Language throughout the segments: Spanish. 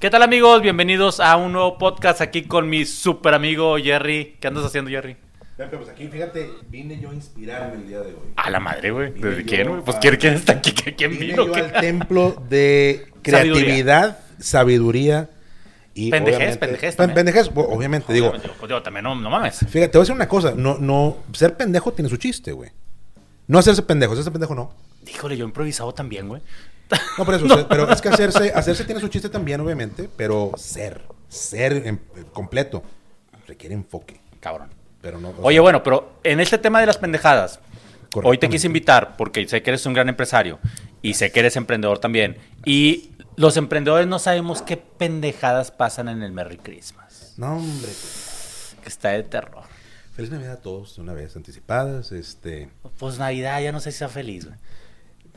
¿Qué tal amigos? Bienvenidos a un nuevo podcast aquí con mi super amigo Jerry. ¿Qué andas haciendo Jerry? Pepe, pues aquí, fíjate, vine yo a inspirarme el día de hoy. A la madre, güey. Vine ¿Desde quién, güey? Pues ¿quién, quién está aquí? ¿Quién Vine vino? yo ¿Qué? al templo de creatividad, sabiduría y Pendejez, pendejez Pen- también. Pendejez, obviamente, digo. Pues yo, pues yo también, no, no mames. Fíjate, te voy a decir una cosa, no, no, ser pendejo tiene su chiste, güey. No hacerse pendejo, hacerse pendejo no. Híjole, yo improvisado también, güey. No, por eso, o sea, pero es que hacerse, hacerse tiene su chiste también, obviamente, pero ser, ser en- completo, requiere enfoque, Cabrón. pero no. Oye, sea, bueno, pero en este tema de las pendejadas, hoy te quise invitar porque sé que eres un gran empresario y sé que eres emprendedor también. Y los emprendedores no sabemos qué pendejadas pasan en el Merry Christmas. No, hombre, Que está de terror. feliz Navidad a todos, de una vez anticipadas, este... Pues Navidad, ya no sé si sea feliz, güey.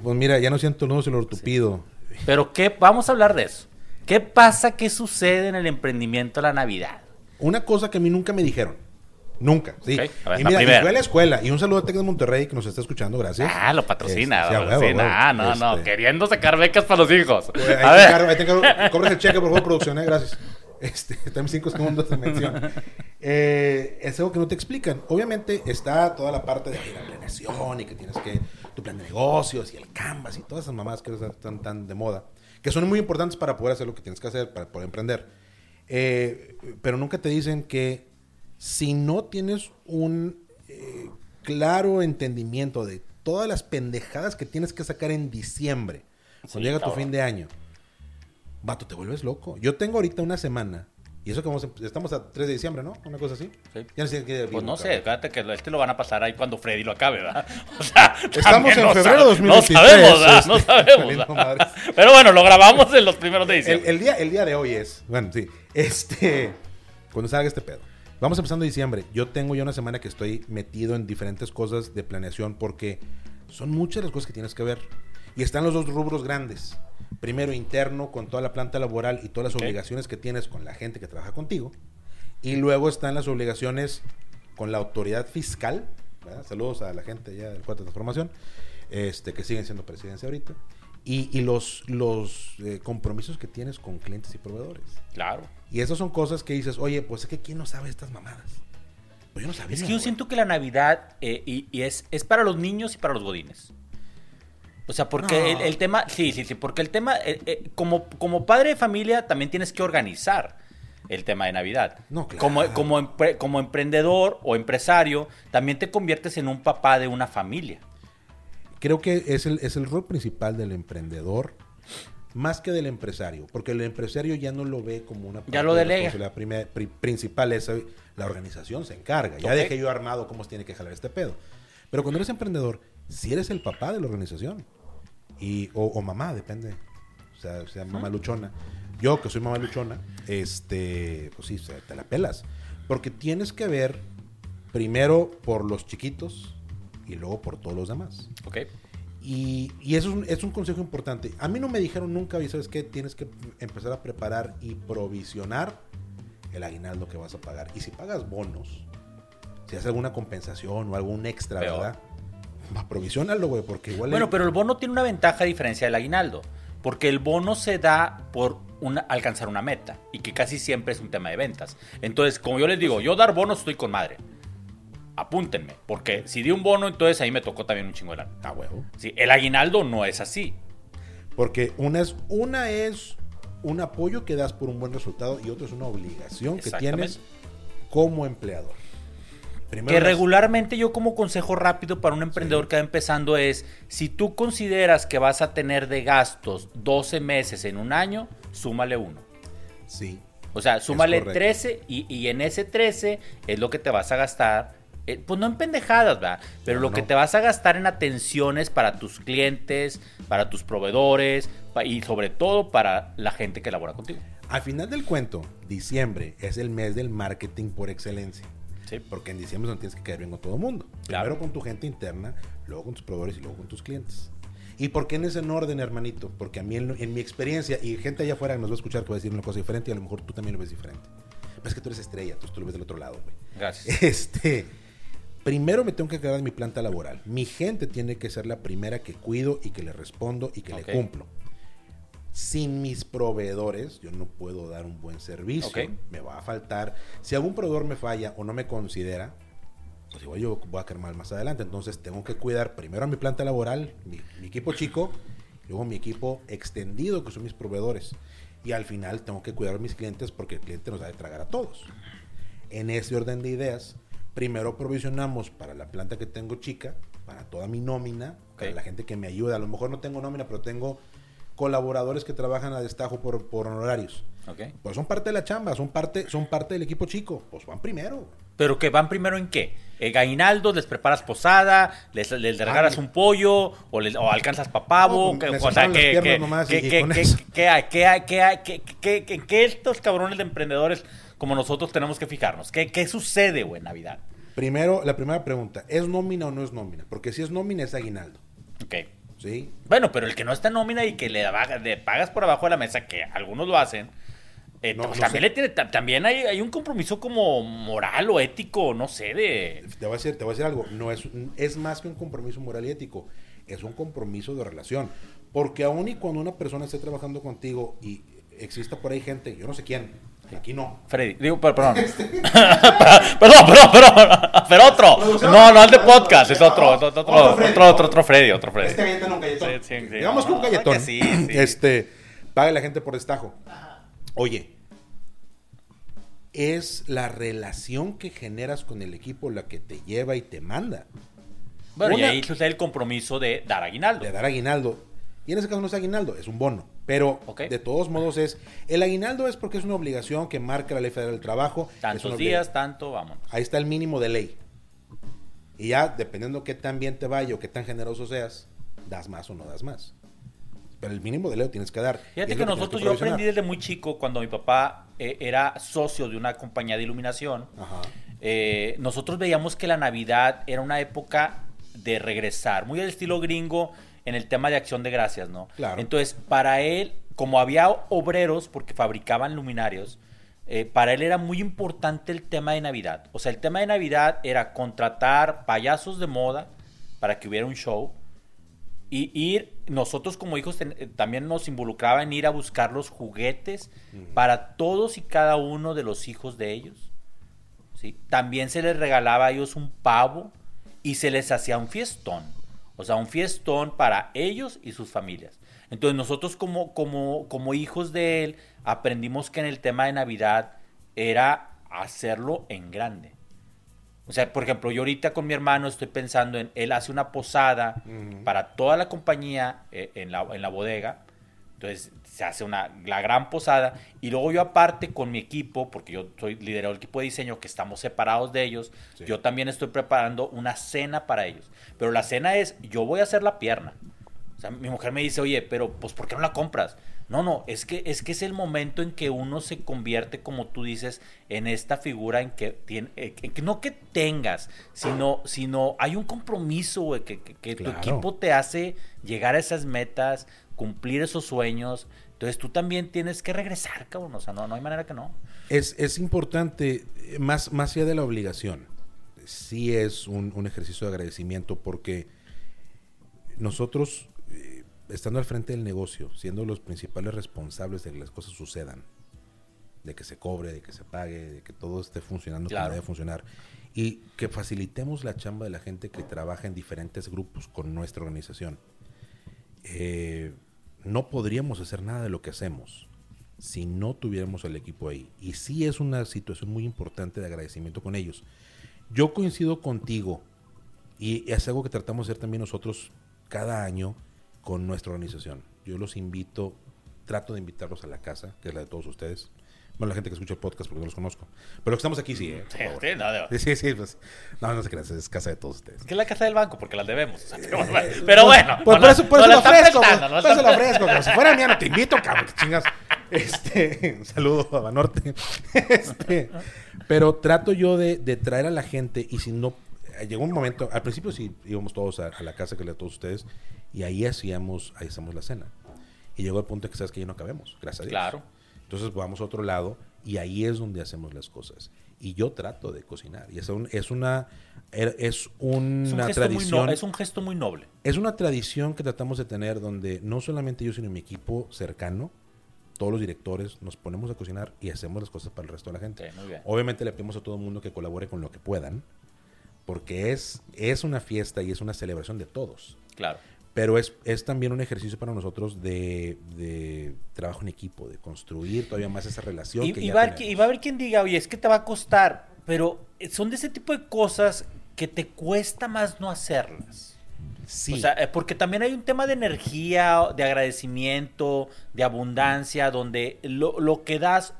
Pues mira, ya no siento nudos el ortupido. Pero qué, vamos a hablar de eso. ¿Qué pasa, qué sucede en el emprendimiento a la Navidad? Una cosa que a mí nunca me dijeron. Nunca, sí. Ok, a ver, y la mira, y fue a la escuela. Y un saludo a Tec de Monterrey que nos está escuchando, gracias. Ah, lo patrocina, Este, lo sí, a patrocina. Ah, no, no, Este, queriendo sacar becas para los hijos. A Ahí te ver. ahí te encargo. Cobras el cheque, por favor, producción, eh, gracias. Este, también cinco segundos de mención. Eh, es algo que no te explican. Obviamente está toda la parte de la planeación y que tienes que tu plan de negocios y el canvas y todas esas mamás que están tan de moda, que son muy importantes para poder hacer lo que tienes que hacer, para poder emprender. Eh, pero nunca te dicen que si no tienes un eh, claro entendimiento de todas las pendejadas que tienes que sacar en diciembre, cuando Sí, llega tu fin de año, vato, te vuelves loco. Yo tengo ahorita una semana, y eso que vamos estamos a 3 de diciembre, ¿no? Una cosa así. Sí. Ya no sé qué Pues no sé, fíjate que este lo van a pasar ahí cuando Freddy lo acabe, ¿verdad? O sea, Estamos en febrero sab- 2023, No sabemos, ¿verdad? No sabemos. Pero bueno, lo grabamos en los primeros de El, diciembre. el día, el día de hoy es, bueno, sí, este, cuando salga este pedo. Vamos empezando diciembre. Yo tengo ya una semana que estoy metido en diferentes cosas de planeación porque son muchas las cosas que tienes que ver. Y están los dos rubros grandes. Primero, interno, con toda la planta laboral y todas las obligaciones que tienes con la gente que trabaja contigo. Y luego están las obligaciones con la autoridad fiscal. ¿verdad? Saludos a la gente ya del Cuarto de Transformación, este, que siguen siendo presidencia ahorita. Y, y los, los eh, compromisos que tienes con clientes y proveedores. Claro. Y esas son cosas que dices, oye, pues es que ¿quién no sabe estas mamadas? Pues yo no sabía. Es que yo güey. siento que la Navidad eh, y, y es, es para los niños y para los godines. O sea, porque No. el, el tema, sí, sí, sí, porque el tema, eh, eh, como, como padre de familia también tienes que organizar el tema de Navidad. No, claro. Como, como, empre- como emprendedor o empresario, también te conviertes en un papá de una familia. Creo que es el, es el rol principal del emprendedor, más que del empresario, porque el empresario ya no lo ve como una Ya lo de delega. responsabilidad prime- pri- principal, es eh, la organización se encarga. Ya dejé yo armado cómo se tiene que jalar este pedo. Pero cuando eres emprendedor, si eres el papá de la organización, y, o, o mamá, depende, o sea, sea mamá luchona. Yo, que soy mamá luchona, este, pues sí, te la pelas. Porque tienes que ver primero por los chiquitos y luego por todos los demás. ¿Ok? Y, y eso es un, es un consejo importante. A mí no me dijeron nunca, y ¿sabes qué? Tienes que empezar a preparar y provisionar el aguinaldo que vas a pagar. Y si pagas bonos, si haces alguna compensación o algún extra, Peor. ¿verdad? Va, provisionalo, güey, porque igual... Bueno, hay- pero el bono tiene una ventaja a diferencia del aguinaldo. Porque el bono se da por una- alcanzar una meta. Y que casi siempre es un tema de ventas. Entonces, como yo les digo, yo dar bonos estoy con madre. Apúntenme. Porque si di un bono, entonces ahí me tocó también un chingo de lana. A huevo. Sí, el aguinaldo no es así. Porque una es, una es un apoyo que das por un buen resultado y otra es una obligación que tienes como empleador. Primero Que las- regularmente yo como consejo rápido para un emprendedor que va empezando es, si tú consideras que vas a tener de gastos 12 meses en un año, súmale uno. Sí. O sea, súmale correcto. 13 y, y en ese 13 es lo que te vas a gastar. eh, pues no en pendejadas, ¿verdad? Pero No, lo que te vas a gastar en atenciones para tus clientes, para tus proveedores pa- y sobre todo para la gente que labora contigo. Al final del cuento, diciembre es el mes del marketing por excelencia. Sí. Porque en diciembre no tienes que caer bien con todo el mundo. Claro. Primero con tu gente interna, luego con tus proveedores y luego con tus clientes. ¿Y por qué en ese orden, hermanito? Porque a mí, en, en mi experiencia, y gente allá afuera que nos va a escuchar que va a decir una cosa diferente, y a lo mejor tú también lo ves diferente. Pero es que tú eres estrella, tú, tú lo ves del otro lado, güey. Gracias. Este, primero me tengo que quedar en mi planta laboral. Mi gente tiene que ser la primera que cuido y que le respondo y que Ok. le cumplo. Sin mis proveedores, yo no puedo dar un buen servicio. Me va a faltar. Si algún proveedor me falla o no me considera, pues igual yo voy a caer mal más adelante. Entonces tengo que cuidar primero a mi planta laboral, mi, mi equipo chico, luego mi equipo extendido, que son mis proveedores. Y al final tengo que cuidar a mis clientes porque el cliente nos ha de tragar a todos. En ese orden de ideas, primero provisionamos para la planta que tengo chica, para toda mi nómina, para Ok. la gente que me ayuda. A lo mejor no tengo nómina, pero tengo colaboradores que trabajan a destajo por, por honorarios. Ok. Pues son parte de la chamba, son parte, son parte del equipo chico. Pues van primero. Pero que van primero en qué? Eh, Gainaldo, les preparas posada, les, les regalas un pollo, o, les- o alcanzas papavo, que- que estos cabrones de emprendedores como nosotros tenemos que fijarnos. ¿Qué, qué sucede, güey, en Navidad? Primero, la primera pregunta, ¿es nómina o no es nómina? Porque si es nómina es aguinaldo. Ok. ¿Sí? Bueno, pero el que no está en nómina y que le, le pagas por abajo de la mesa, que algunos lo hacen, eh, No, pues no también, sé. le tiene, ta- también hay, hay un compromiso como moral o ético, no sé, de... Te voy a decir, te voy a decir algo, no es, es más que un compromiso moral y ético, es un compromiso de relación. Porque aún y cuando una persona esté trabajando contigo y exista por ahí gente, yo no sé quién, aquí no. Freddy, digo, per- perdón. perdón, perdón, perdón. Pero otro. No, no el de podcast, es otro, otro, otro, Otro Freddy. otro, Freddy, otro Freddy. Este no, un galletón. Digamos que un galletón. que sí, sí. Este, paga la gente por destajo. Oye, es la relación que generas con el equipo la que te lleva y te manda. Bueno, y ahí sucede el compromiso de dar aguinaldo. de dar aguinaldo. Y en ese caso no es aguinaldo, es un bono. Pero Ok. de todos modos es. El aguinaldo es porque es una obligación que marca la ley federal del trabajo. Tantos días, tanto, vámonos. Ahí está el mínimo de ley. Y ya, dependiendo qué tan bien te vaya o qué tan generoso seas, das más o no das más. Pero el mínimo de ley lo tienes que dar. Fíjate que tienes nosotros, yo provisionar. aprendí desde muy chico, cuando mi papá eh, era socio de una compañía de iluminación, Ajá. eh, nosotros veíamos que la Navidad era una época de regresar, muy al estilo gringo en el tema de acción de gracias, ¿no? Claro. Entonces, para él, como había obreros, porque fabricaban luminarios, eh, para él era muy importante el tema de Navidad. O sea, el tema de Navidad era contratar payasos de moda para que hubiera un show. Y ir, nosotros como hijos ten- eh, también nos involucraba en ir a buscar los juguetes para todos y cada uno de los hijos de ellos. ¿sí? También se les regalaba a ellos un pavo y se les hacía un fiestón. O sea, un fiestón para ellos y sus familias. Entonces nosotros como, como, como hijos de él aprendimos que en el tema de Navidad era hacerlo en grande. O sea, por ejemplo, yo ahorita con mi hermano estoy pensando en, él hace una posada para toda la compañía eh, en, la, en la bodega. Entonces se hace una, la gran posada. Y luego yo aparte con mi equipo, porque yo soy lidero del equipo de diseño, que estamos separados de ellos, Sí. yo también estoy preparando una cena para ellos. Pero la cena es, yo voy a hacer la pierna. O sea, mi mujer me dice, oye, pero pues ¿por qué no la compras? No, no, es que, es que es el momento en que uno se convierte, como tú dices, en esta figura en que tiene, eh, que, que no que tengas, sino, sino hay un compromiso, güey, que, que- que Claro. tu equipo te hace llegar a esas metas, cumplir esos sueños. Entonces tú también tienes que regresar, cabrón. O sea, no, no hay manera que no. Es, es importante, eh, más, más allá de la obligación, sí es un, un ejercicio de agradecimiento porque nosotros, eh, estando al frente del negocio, siendo los principales responsables de que las cosas sucedan, de que se cobre, de que se pague, de que todo esté funcionando Claro. como debe funcionar, y que facilitemos la chamba de la gente que trabaja en diferentes grupos con nuestra organización. Eh, no podríamos hacer nada de lo que hacemos si no tuviéramos al equipo ahí. Y sí es una situación muy importante de agradecimiento con ellos. Yo coincido contigo y es algo que tratamos de hacer también nosotros cada año con nuestra organización. Yo los invito, trato de invitarlos a la casa, que es la de todos ustedes. Bueno, la gente que escucha el podcast porque no los conozco. Pero los que estamos aquí sí, ¿eh? Por Sí, sí, no, de- Sí, sí, pues, no, no se crean, es casa de todos ustedes. Que es la casa del banco, porque las debemos. o sea, pero, pero bueno. Pues no por la- eso, por no eso la lo ofrezco, pues, no por eso lo ofrezco. Como si fuera mía, no te invito, cabrón, que chingas. Este, un saludo a Banorte. Este, pero trato yo de, de traer a la gente y si no, llegó un momento, al principio sí íbamos todos a, a la casa que le a todos ustedes y ahí hacíamos, ahí hacíamos la cena. Y llegó el punto que sabes que ya no cabemos, gracias a Dios. Claro. Entonces vamos a otro lado y ahí es donde hacemos las cosas. Y yo trato de cocinar. Y es, un- es una, er- es una Es un, gesto muy tradición. no- es un gesto muy noble. Es una tradición que tratamos de tener donde no solamente yo, sino mi equipo cercano, todos los directores, nos ponemos a cocinar y hacemos las cosas para el resto de la gente. Muy bien. Obviamente le pedimos a todo el mundo que colabore con lo que puedan, porque es, es una fiesta y es una celebración de todos. Claro. Pero es, es también un ejercicio para nosotros de, de trabajo en equipo, de construir todavía más esa relación. Y, que y ya va a haber, tenemos. qui- y va a haber quien diga, oye, es que te va a costar, pero son de ese tipo de cosas que te cuesta más no hacerlas. Sí. O sea, eh, porque también hay un tema de energía, de agradecimiento, de abundancia, donde lo, lo que das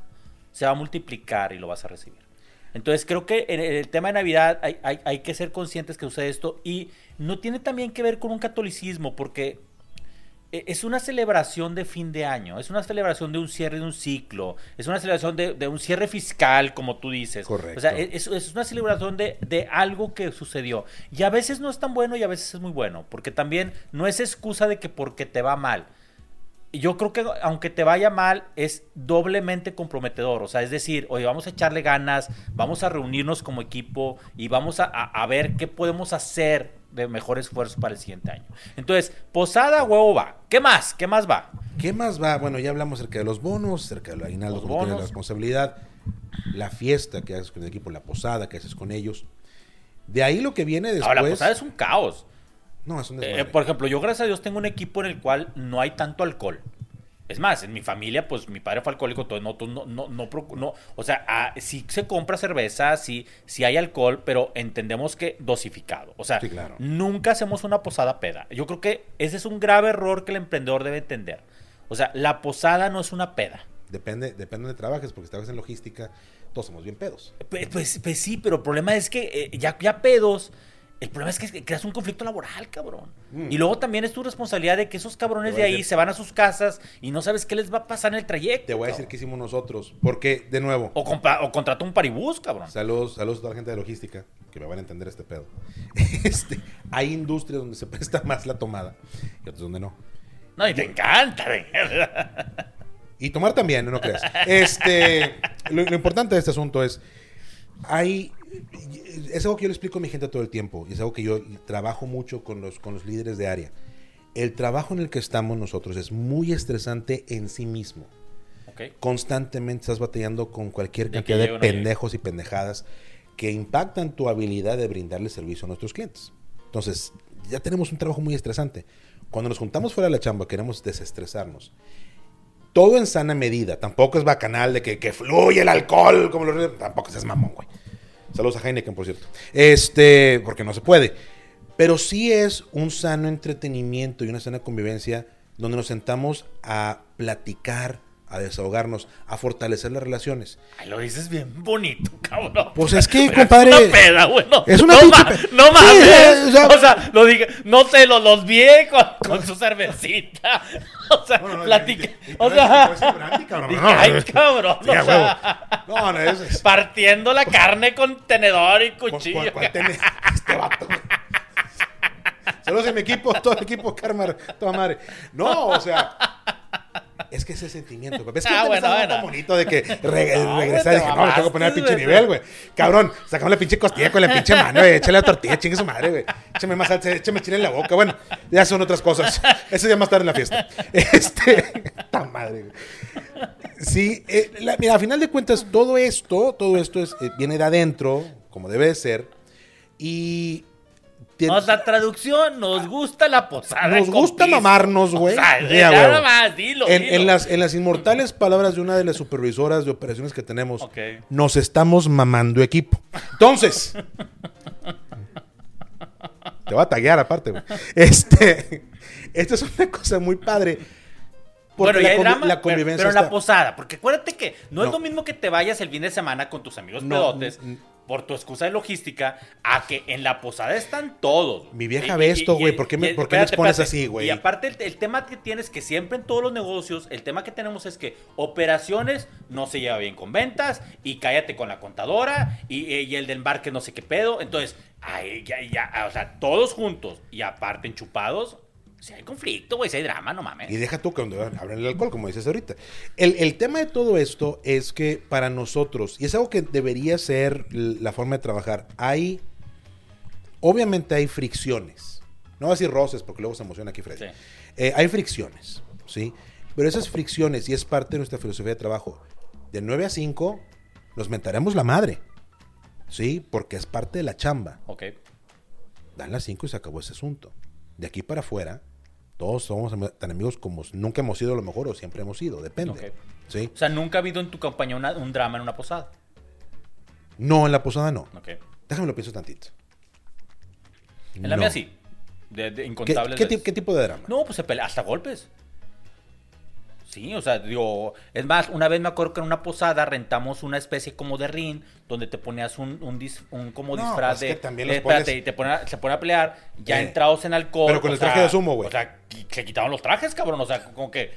se va a multiplicar y lo vas a recibir. Entonces creo que en el tema de Navidad hay, hay- hay que ser conscientes que sucede esto y no tiene también que ver con un catolicismo, porque e- es una celebración de fin de año, es una celebración de un cierre de un ciclo, es una celebración de, de un cierre fiscal, como tú dices. Correcto. O sea, es, es una celebración de, de algo que sucedió. Y a veces no es tan bueno y a veces es muy bueno, porque también no es excusa de que porque te va mal. Yo creo que aunque te vaya mal, es doblemente comprometedor. O sea, es decir, oye, vamos a echarle ganas, vamos a reunirnos como equipo y vamos a, a- a ver qué podemos hacer de mejor esfuerzo para el siguiente año. Entonces, posada, huevo va. ¿Qué más? ¿Qué más va? ¿Qué más va? Bueno, ya hablamos acerca de los bonos, acerca del aguinaldo, como la responsabilidad, la fiesta que haces con el equipo, la posada que haces con ellos. De ahí lo que viene después. Ahora, la posada es un caos. No, es un Eh, desmadre. por ejemplo, yo gracias a Dios tengo un equipo en el cual no hay tanto alcohol. Es más, en mi familia, pues mi padre fue alcohólico, todo, no, no, no, no, o sea, ah, sí se compra cerveza, sí, sí hay alcohol, pero entendemos que dosificado. O sea, Sí, claro. nunca hacemos una posada peda. Yo creo que ese es un grave error que el emprendedor debe entender. O sea, la posada no es una peda. Depende, depende de trabajes, porque si trabajas en logística, todos somos bien pedos. Pues, pues, pues sí, pero el problema es que eh, ya, ya pedos. El problema es que creas un conflicto laboral, cabrón. Mm. Y luego también es tu responsabilidad de que esos cabrones de ahí decir- se van a sus casas y no sabes qué les va a pasar en el trayecto. Te voy a decir qué hicimos nosotros, porque, de nuevo, O, contrata un paribús, cabrón. saludos, saludos a toda la gente de logística, que me van a entender este pedo. Este, hay industrias donde se presta más la tomada y otras donde no. No, y te encanta. Y tomar también, no creas. Este, lo, lo importante de este asunto es, hay, es algo que yo le explico a mi gente todo el tiempo, y es algo que yo trabajo mucho con los, con los líderes de área. El trabajo en el que estamos nosotros es muy estresante en sí mismo. Ok. Constantemente estás batallando con cualquier De cantidad de llegue. pendejos y pendejadas que impactan tu habilidad de brindarle servicio a nuestros clientes. Entonces, ya tenemos un trabajo muy estresante. Cuando nos juntamos fuera de la chamba, queremos desestresarnos todo en sana medida. Tampoco es bacanal de que, que fluye el alcohol como los... Tampoco seas mamón, güey. Saludos a Heineken, por cierto. Este, porque no se puede. Pero sí es un sano entretenimiento y una sana convivencia donde nos sentamos a platicar, a desahogarnos, a fortalecer las relaciones. Ay, lo dices bien bonito, cabrón. Pues es que, Pero compadre, Es una peda, güey. No, es una no, ma- pe- no Sí, mames. eh, o sea- o sea, lo dije. No sé, los, los vi con, con su cervecita. O sea, platica. O sea, dije, ay, cabrón. Sí, o sea, No, no, es... es- partiendo la carne con tenedor y ¿Cuál- cuchillo. cuál- este vato? Saludos a mi equipo, todo el equipo Karma, toda madre. No, o sea, es que ese sentimiento, papá. Es que Ah, bueno, bueno, tan bonito de que re- No, regresar. güey, Dije, no, le tengo que poner al pinche güey. nivel, güey. Cabrón, sacamos la pinche costilla con la pinche mano, güey. Échale la tortilla, chingue su madre, güey. Échame más salsa, échame chile en la boca. Bueno, ya son otras cosas. Eso ya más tarde en la fiesta. Este, tan madre, güey. Sí, eh, la- mira, a final de cuentas, todo esto, todo esto es, eh, viene de adentro, como debe de ser. Y. tien- O sea, traducción, nos gusta la posada. nos gusta piso. mamarnos, güey. O sea, nada más, dilo, en, dilo. en las, en las inmortales palabras de una de las supervisoras de operaciones que tenemos, nos estamos mamando equipo. Entonces, te va a taguear aparte, güey. Este, esta es una cosa muy padre. Porque Bueno, la, hay drama, la convivencia pero, la posada, porque acuérdate que no, es lo mismo que te vayas el fin de semana con tus amigos No, pedotes, por tu excusa de logística, a que en la posada están todos. Mi vieja Y- ve y- esto, güey, ¿por qué me- y- por qué me expones espérate. así, güey? Y aparte, el, el tema que tienes que siempre en todos los negocios, el tema que tenemos es que operaciones no se lleva bien con ventas, y cállate con la contadora, y, el del embarque no sé qué pedo. Entonces, ay, ya, ya, o sea, todos juntos, y aparte enchupados, si hay conflicto, güey, si hay drama, no mames. Y deja tú que donde hablan el alcohol, como dices ahorita. El, el tema de todo esto es que para nosotros, y es algo que debería ser la forma de trabajar, hay, obviamente hay fricciones. No voy a decir roces porque luego se emociona aquí Freddy. Sí. Eh, hay fricciones, ¿sí? Pero esas fricciones, y es parte de nuestra filosofía de trabajo, de 9 a 5 nos mentaremos la madre, ¿sí? Porque es parte de la chamba. Ok. Dan las 5 y se acabó ese asunto. De aquí para afuera, todos somos tan amigos como nunca hemos sido a lo mejor o siempre hemos sido, depende. ¿Sí? O sea, nunca ha habido en tu campaña una- un drama en una posada. No, en la posada no. Ok. Déjame lo pienso tantito. En la No. mía sí. De, de ¿Qué, incontables qué qué tipo de drama? No, pues se pelea hasta golpes. Sí, o sea, digo, es más, una vez me acuerdo que en una posada rentamos una especie como de ring donde te ponías un, un, dis- un como No, disfraz pues de... que también los eh, espérate, pones- y te pone a- se a pelear, ya Eh, entrados en alcohol. pero con el traje sea, de sumo, güey. O sea, se quitaban los trajes, cabrón, o sea, como que...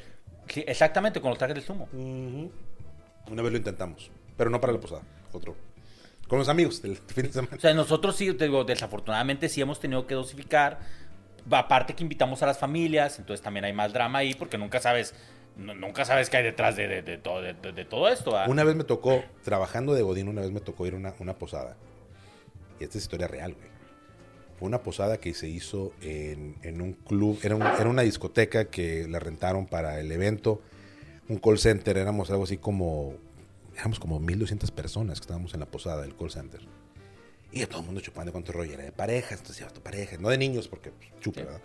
sí, exactamente, con los trajes de sumo. Ujú. Una vez lo intentamos, pero no para la posada, otro. Con los amigos del fin de semana. O sea, nosotros sí, digo, desafortunadamente sí hemos tenido que dosificar. Aparte que invitamos a las familias, entonces también hay más drama ahí porque nunca sabes, nu- nunca sabes qué hay detrás de, de- de todo, de, todo esto. ¿ah? Una vez me tocó, trabajando de Godín, una vez me tocó ir a una, una posada. Y esta es historia real, güey. Fue una posada que se hizo en, en un club, era, un- era una discoteca que la rentaron para el evento, un call center, éramos algo así como, éramos como 1200 personas que estábamos en la posada del call center. Y todo el mundo chupando con tu rollo, era de parejas, entonces llevas tu pareja, no de niños porque pues, chupa, Sí. ¿verdad?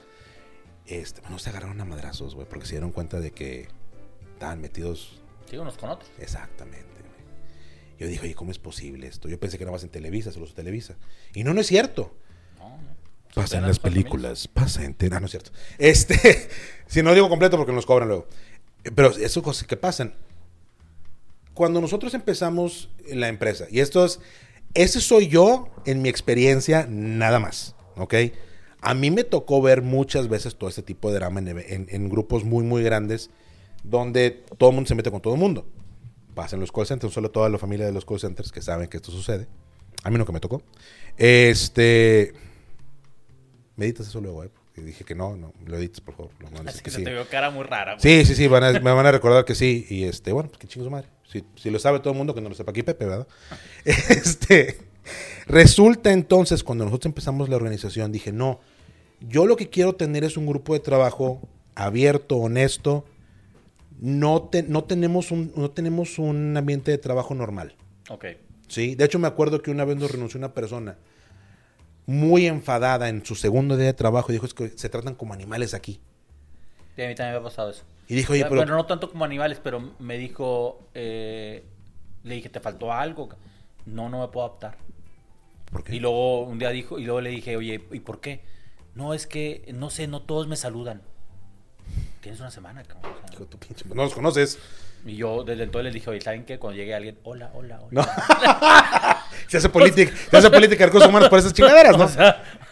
Este, bueno, se agarraron a madrazos, güey, porque se dieron cuenta de que estaban metidos Sí, unos con otros. Exactamente. güey. Yo dije, oye, ¿cómo es posible esto? Yo pensé que nada más en Televisa, solo en Televisa. Y no, no es cierto. No, no. Pasa en las películas, pasa en... Ah, no es cierto. Este, si no digo completo porque nos cobran luego. Pero eso cosas que pasan. Cuando nosotros empezamos la empresa, y esto es, ese soy yo en mi experiencia, nada más, ¿ok? A mí me tocó ver muchas veces todo este tipo de drama en, en- en grupos muy, muy grandes, donde todo el mundo se mete con todo el mundo. Pasa en los call centers, solo toda la familia de los call centers que saben que esto sucede. A mí no que me tocó. Este. Meditas eso luego, ¿eh? Y dije que no, no, lo edites, por favor. Dices que se sí. te vio cara muy rara. güey. Sí, sí, sí, van a- me van a recordar que sí. Y este, bueno, pues que chingo su madre. Si, si lo sabe todo el mundo, que no lo sepa aquí Pepe, ¿verdad? Este, resulta entonces, cuando nosotros empezamos la organización, dije, no, yo lo que quiero tener es un grupo de trabajo abierto, honesto. No, te- no, tenemos, un, no tenemos un ambiente de trabajo normal. Ok. Sí, de hecho me acuerdo que una vez nos renunció una persona muy enfadada en su segundo día de trabajo y dijo, es que se tratan como animales aquí. Sí, a mí también me ha pasado eso. Y dijo, oye, Bueno, pero... bueno, no tanto como animales, pero me dijo, eh, le dije, ¿te faltó algo? No, no me puedo adaptar. ¿Por qué? Y luego un día dijo, y luego le dije, oye, ¿y por qué? No, es que, no sé, no todos me saludan. Tienes una semana, cabrón. o sea. Pinche- No los conoces. Y yo desde entonces les dije, oye, ¿saben qué? Cuando llegue alguien, hola, hola, hola. No. se hace política, se hace política de recursos humanos por esas chingaderas, ¿no?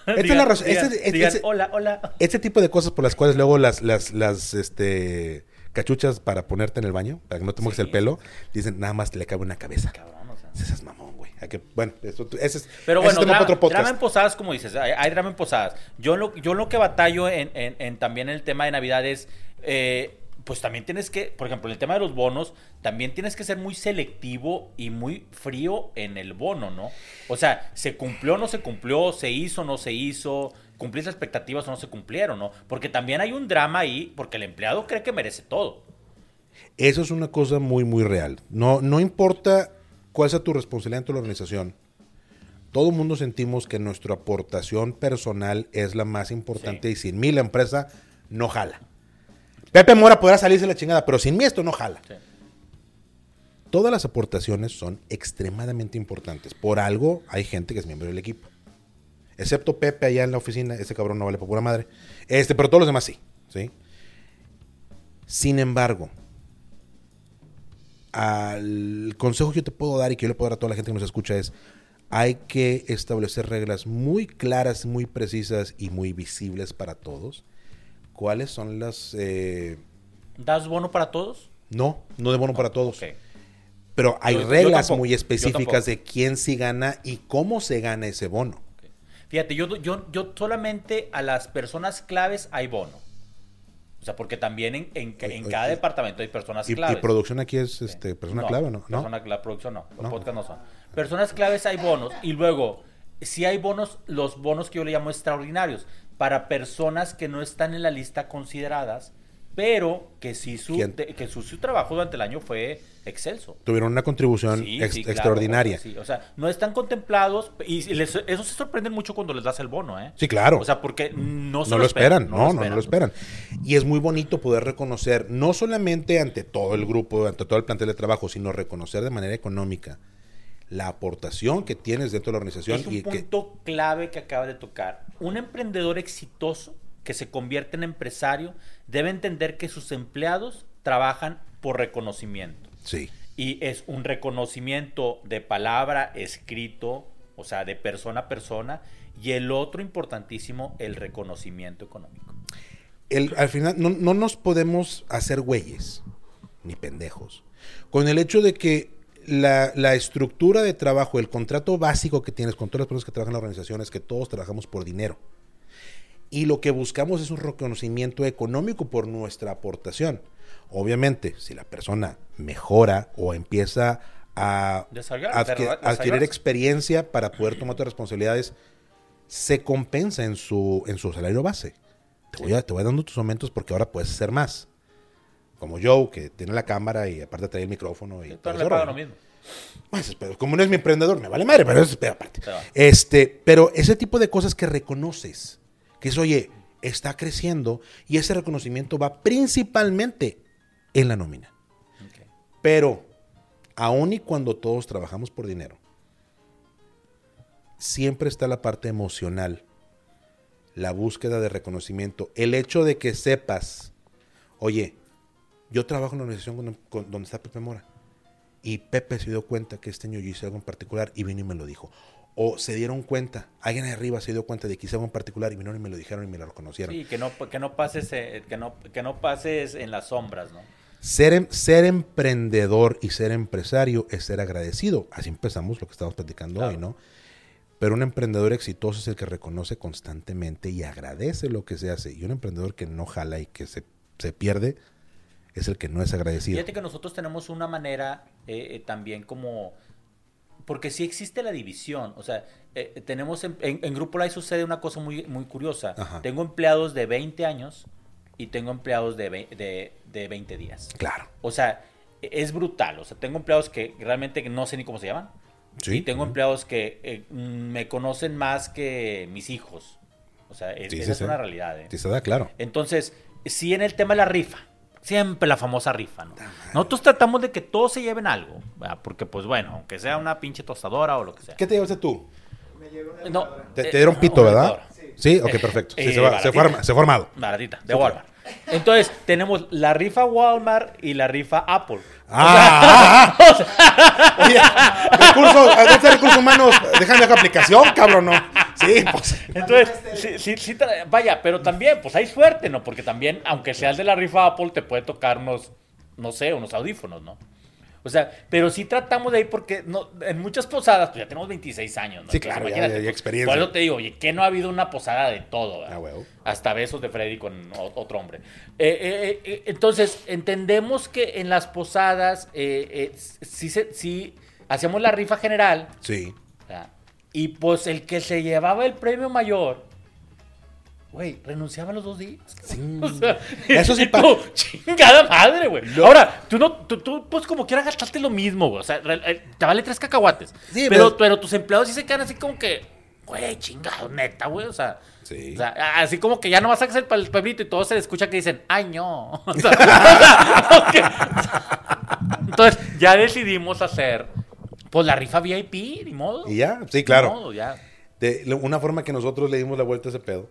O sea, Esta es la razón- digan- este- este- digan, este- hola, hola. Este tipo de cosas por las cuales luego las, las, las, este, cachuchas para ponerte en el baño, para que no te mojes Sí, el pelo, dicen nada más le cabe una cabeza. Cabrón, o sea. Ese es mamón, que- Bueno, esto, ese es, Pero bueno, drama, para otro podcast. drama en posadas, como dices, hay, hay drama en posadas. Yo lo, yo lo que batallo en, en- en también el tema de Navidad es, eh, pues también tienes que, por ejemplo, en el tema de los bonos, también tienes que ser muy selectivo y muy frío en el bono, ¿no? O sea, ¿se cumplió o no se cumplió? ¿Se hizo o no se hizo? ¿Cumpliste las expectativas o no se cumplieron, no? Porque también hay un drama ahí, porque el empleado cree que merece todo. Eso es una cosa muy, muy real. No, no importa cuál sea tu responsabilidad en tu organización. Todo el mundo sentimos que nuestra aportación personal es la más importante Sí. y sin mí la empresa no jala. Pepe Mora podrá salirse la chingada, pero sin mí esto no jala. Sí. Todas las aportaciones son extremadamente importantes. Por algo hay gente que es miembro del equipo. Excepto Pepe allá en la oficina, ese cabrón no vale por pura madre. Este, pero todos los demás sí, ¿sí? Sin embargo, al consejo que yo te puedo dar y que yo le puedo dar a toda la gente que nos escucha es, hay que establecer reglas muy claras, muy precisas y muy visibles para todos. ¿Cuáles son las... eh, ¿Das bono para todos? No, no de bono para todos. Ok. Pero hay Yo- reglas muy específicas de quién sí gana y cómo se gana ese bono. Fíjate, yo, yo, yo solamente a las personas claves hay bono. Sea, porque también en, en, ca- en Oye, cada oye, departamento hay personas Y, y claves. producción aquí es este, persona No, clave, ¿no? ¿No? persona- la producción no, los No. podcasts no son. Personas claves hay bonos y luego, si hay bonos, los bonos que yo le llamo extraordinarios, para personas que no están en la lista consideradas, pero que sí su, que su, su trabajo durante el año fue excelso. Tuvieron una contribución Sí, ex- sí, claro, extraordinaria. sí, o sea, no están contemplados y les- eso se sorprenden mucho cuando les das el bono, ¿eh? Sí, claro. O sea, porque no se no lo esperan, no, no, no lo esperan. Y es muy bonito poder reconocer, no solamente ante todo el grupo, ante todo el plantel de trabajo, sino reconocer de manera económica la aportación que tienes dentro de la organización Es un y que punto clave que acaba de tocar. Un emprendedor exitoso que se convierte en empresario debe entender que sus empleados trabajan por reconocimiento. sí, Y es un reconocimiento de palabra, escrito, o sea, de persona a persona. Y el otro importantísimo, el reconocimiento económico. el- al final no, no nos podemos hacer güeyes ni pendejos con el hecho de que la, la estructura de trabajo, el contrato básico que tienes con todas las personas que trabajan en la organización es que todos trabajamos por dinero. Y lo que buscamos es un reconocimiento económico por nuestra aportación. Obviamente, si la persona mejora o empieza a desarrollar- adquirir experiencia para poder tomar otras responsabilidades, se compensa en su, en su salario base. Te voy, a, te voy dando tus aumentos porque ahora puedes hacer más. Como Joe, que tiene la cámara y aparte trae el micrófono. Y todo le rollo. lo mismo. Pues, pero como no es mi emprendedor, me vale madre, pero eso es aparte. Va. Este, pero ese tipo de cosas que reconoces, que es, oye, está creciendo y ese reconocimiento va principalmente en la nómina. Pero, aun y cuando todos trabajamos por dinero, siempre está la parte emocional, la búsqueda de reconocimiento, el hecho de que sepas, oye, yo trabajo en la organización donde está Pepe Mora y Pepe se dio cuenta que este año yo hice algo en particular y vino y me lo dijo. O se dieron cuenta, alguien arriba se dio cuenta de que hice algo en particular y vinieron y me lo dijeron y me lo reconocieron. Sí, que no, que no pases, eh, que no, que no pases en las sombras, ¿no? Ser, em- ser emprendedor y ser empresario es ser agradecido. Así empezamos lo que estamos platicando Claro. hoy, ¿no? Pero un emprendedor exitoso es el que reconoce constantemente y agradece lo que se hace. Y un emprendedor que no jala y que se, se pierde es el que no es agradecido. Fíjate que nosotros tenemos una manera eh, eh, también como... Porque sí existe la división. O sea, eh, tenemos en, en- en Grupo Live sucede una cosa muy, muy curiosa. Ajá. Tengo empleados de 20 años y tengo empleados de, de, de 20 días. Claro. O sea, e- es brutal. O sea, tengo empleados que realmente no sé ni cómo se llaman. Sí. Y tengo empleados que eh, mm, me conocen más que mis hijos. O sea, es, Sí, esa sí, es una realidad. ¿eh? Sí, se da claro. Entonces, sí en el tema de la rifa, siempre la famosa rifa, ¿no? Nosotros tratamos de que todos se lleven algo, ¿verdad? porque pues bueno, aunque sea una pinche tostadora o lo que sea. ¿Qué te llevaste tú? No, Te, eh, te dieron pito, una ¿verdad? lavadora. Sí, ok, perfecto. Sí, Eh, se, va- se fue se fue armado. Baratita, de Walmart. Entonces, tenemos la rifa Walmart y la rifa Apple. Ah, ah, ah. Oye, recursos, ¿dónde está recursos humanos? Déjame dejar aplicación, cabrón, ¿no? Sí, pues. Entonces, sí, sí, vaya, pero también, pues hay suerte, ¿no? Porque también, aunque sea el de la rifa Apple, te puede tocar unos, no sé, unos audífonos, ¿no? O sea, pero sí tratamos de ir porque no, en muchas posadas, pues ya tenemos 26 años, ¿no? Sí, Entonces, claro, ya- imagínate, ya pues, experiencia. Por eso te digo, oye, que no ha habido una posada de todo, ¿verdad? Ah, huevo. Hasta besos de Freddy con otro hombre. Eh, eh, eh, entonces, entendemos que en las posadas sí, se- sí hacemos la rifa general, Sí. ¿verdad? Y pues el que se llevaba el premio mayor, güey, renunciaba a los dos días. Sí. O sea, Eso sí pa- tú, chingada madre, güey. Ahora, tú no, tú, tú, pues como quieras gastaste lo mismo, güey. O sea, eh, te vale tres cacahuates. Sí, pero, pero- pero tus empleados sí se quedan así como que, güey, chingado, neta, güey. O sea, Sí. o sea, así como que ya no vas a hacer el, pueblito y todos se le escucha que dicen, ay, no. O sea, o sea, Entonces, ya decidimos hacer, pues la rifa VIP, ni modo. ¿Y ya? Sí, claro. Ni modo, ya. De una forma que nosotros le dimos la vuelta a ese pedo.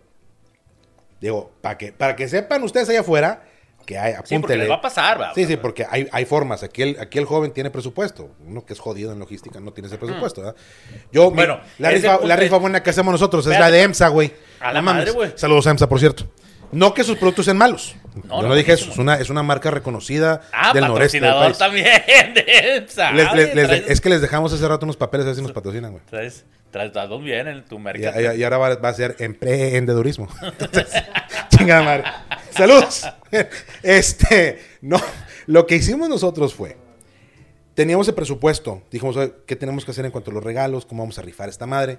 Digo, para que, para que sepan ustedes allá afuera, que hay, Sí, porque apúntele. les va a pasar, ¿verdad? Sí, sí, porque hay, hay formas. Aquí el, aquí el joven tiene presupuesto. Uno que es jodido en logística no tiene ese presupuesto, ¿verdad? Yo, mi-. Bueno, la, rifa, la rifa buena que hacemos nosotros es la de EMSA, güey. A la No madre, güey. Saludos a EMSA, por cierto. No que sus productos sean malos. No, Yo no, no dije eso. Es una, es una marca reconocida Ah, del noreste del patrocinador país. también de EMSA. Les- les- les es que les dejamos hace rato unos papeles a ver si nos patrocinan, güey. Dados bien en tu mercado. y- y ahora va, va a ser emprendedurismo. Entonces, chingada madre. Saludos. Este, no, lo que hicimos nosotros fue, teníamos el presupuesto, dijimos, "Oye, ¿qué tenemos que hacer en cuanto a los regalos? ¿Cómo vamos a rifar esta madre?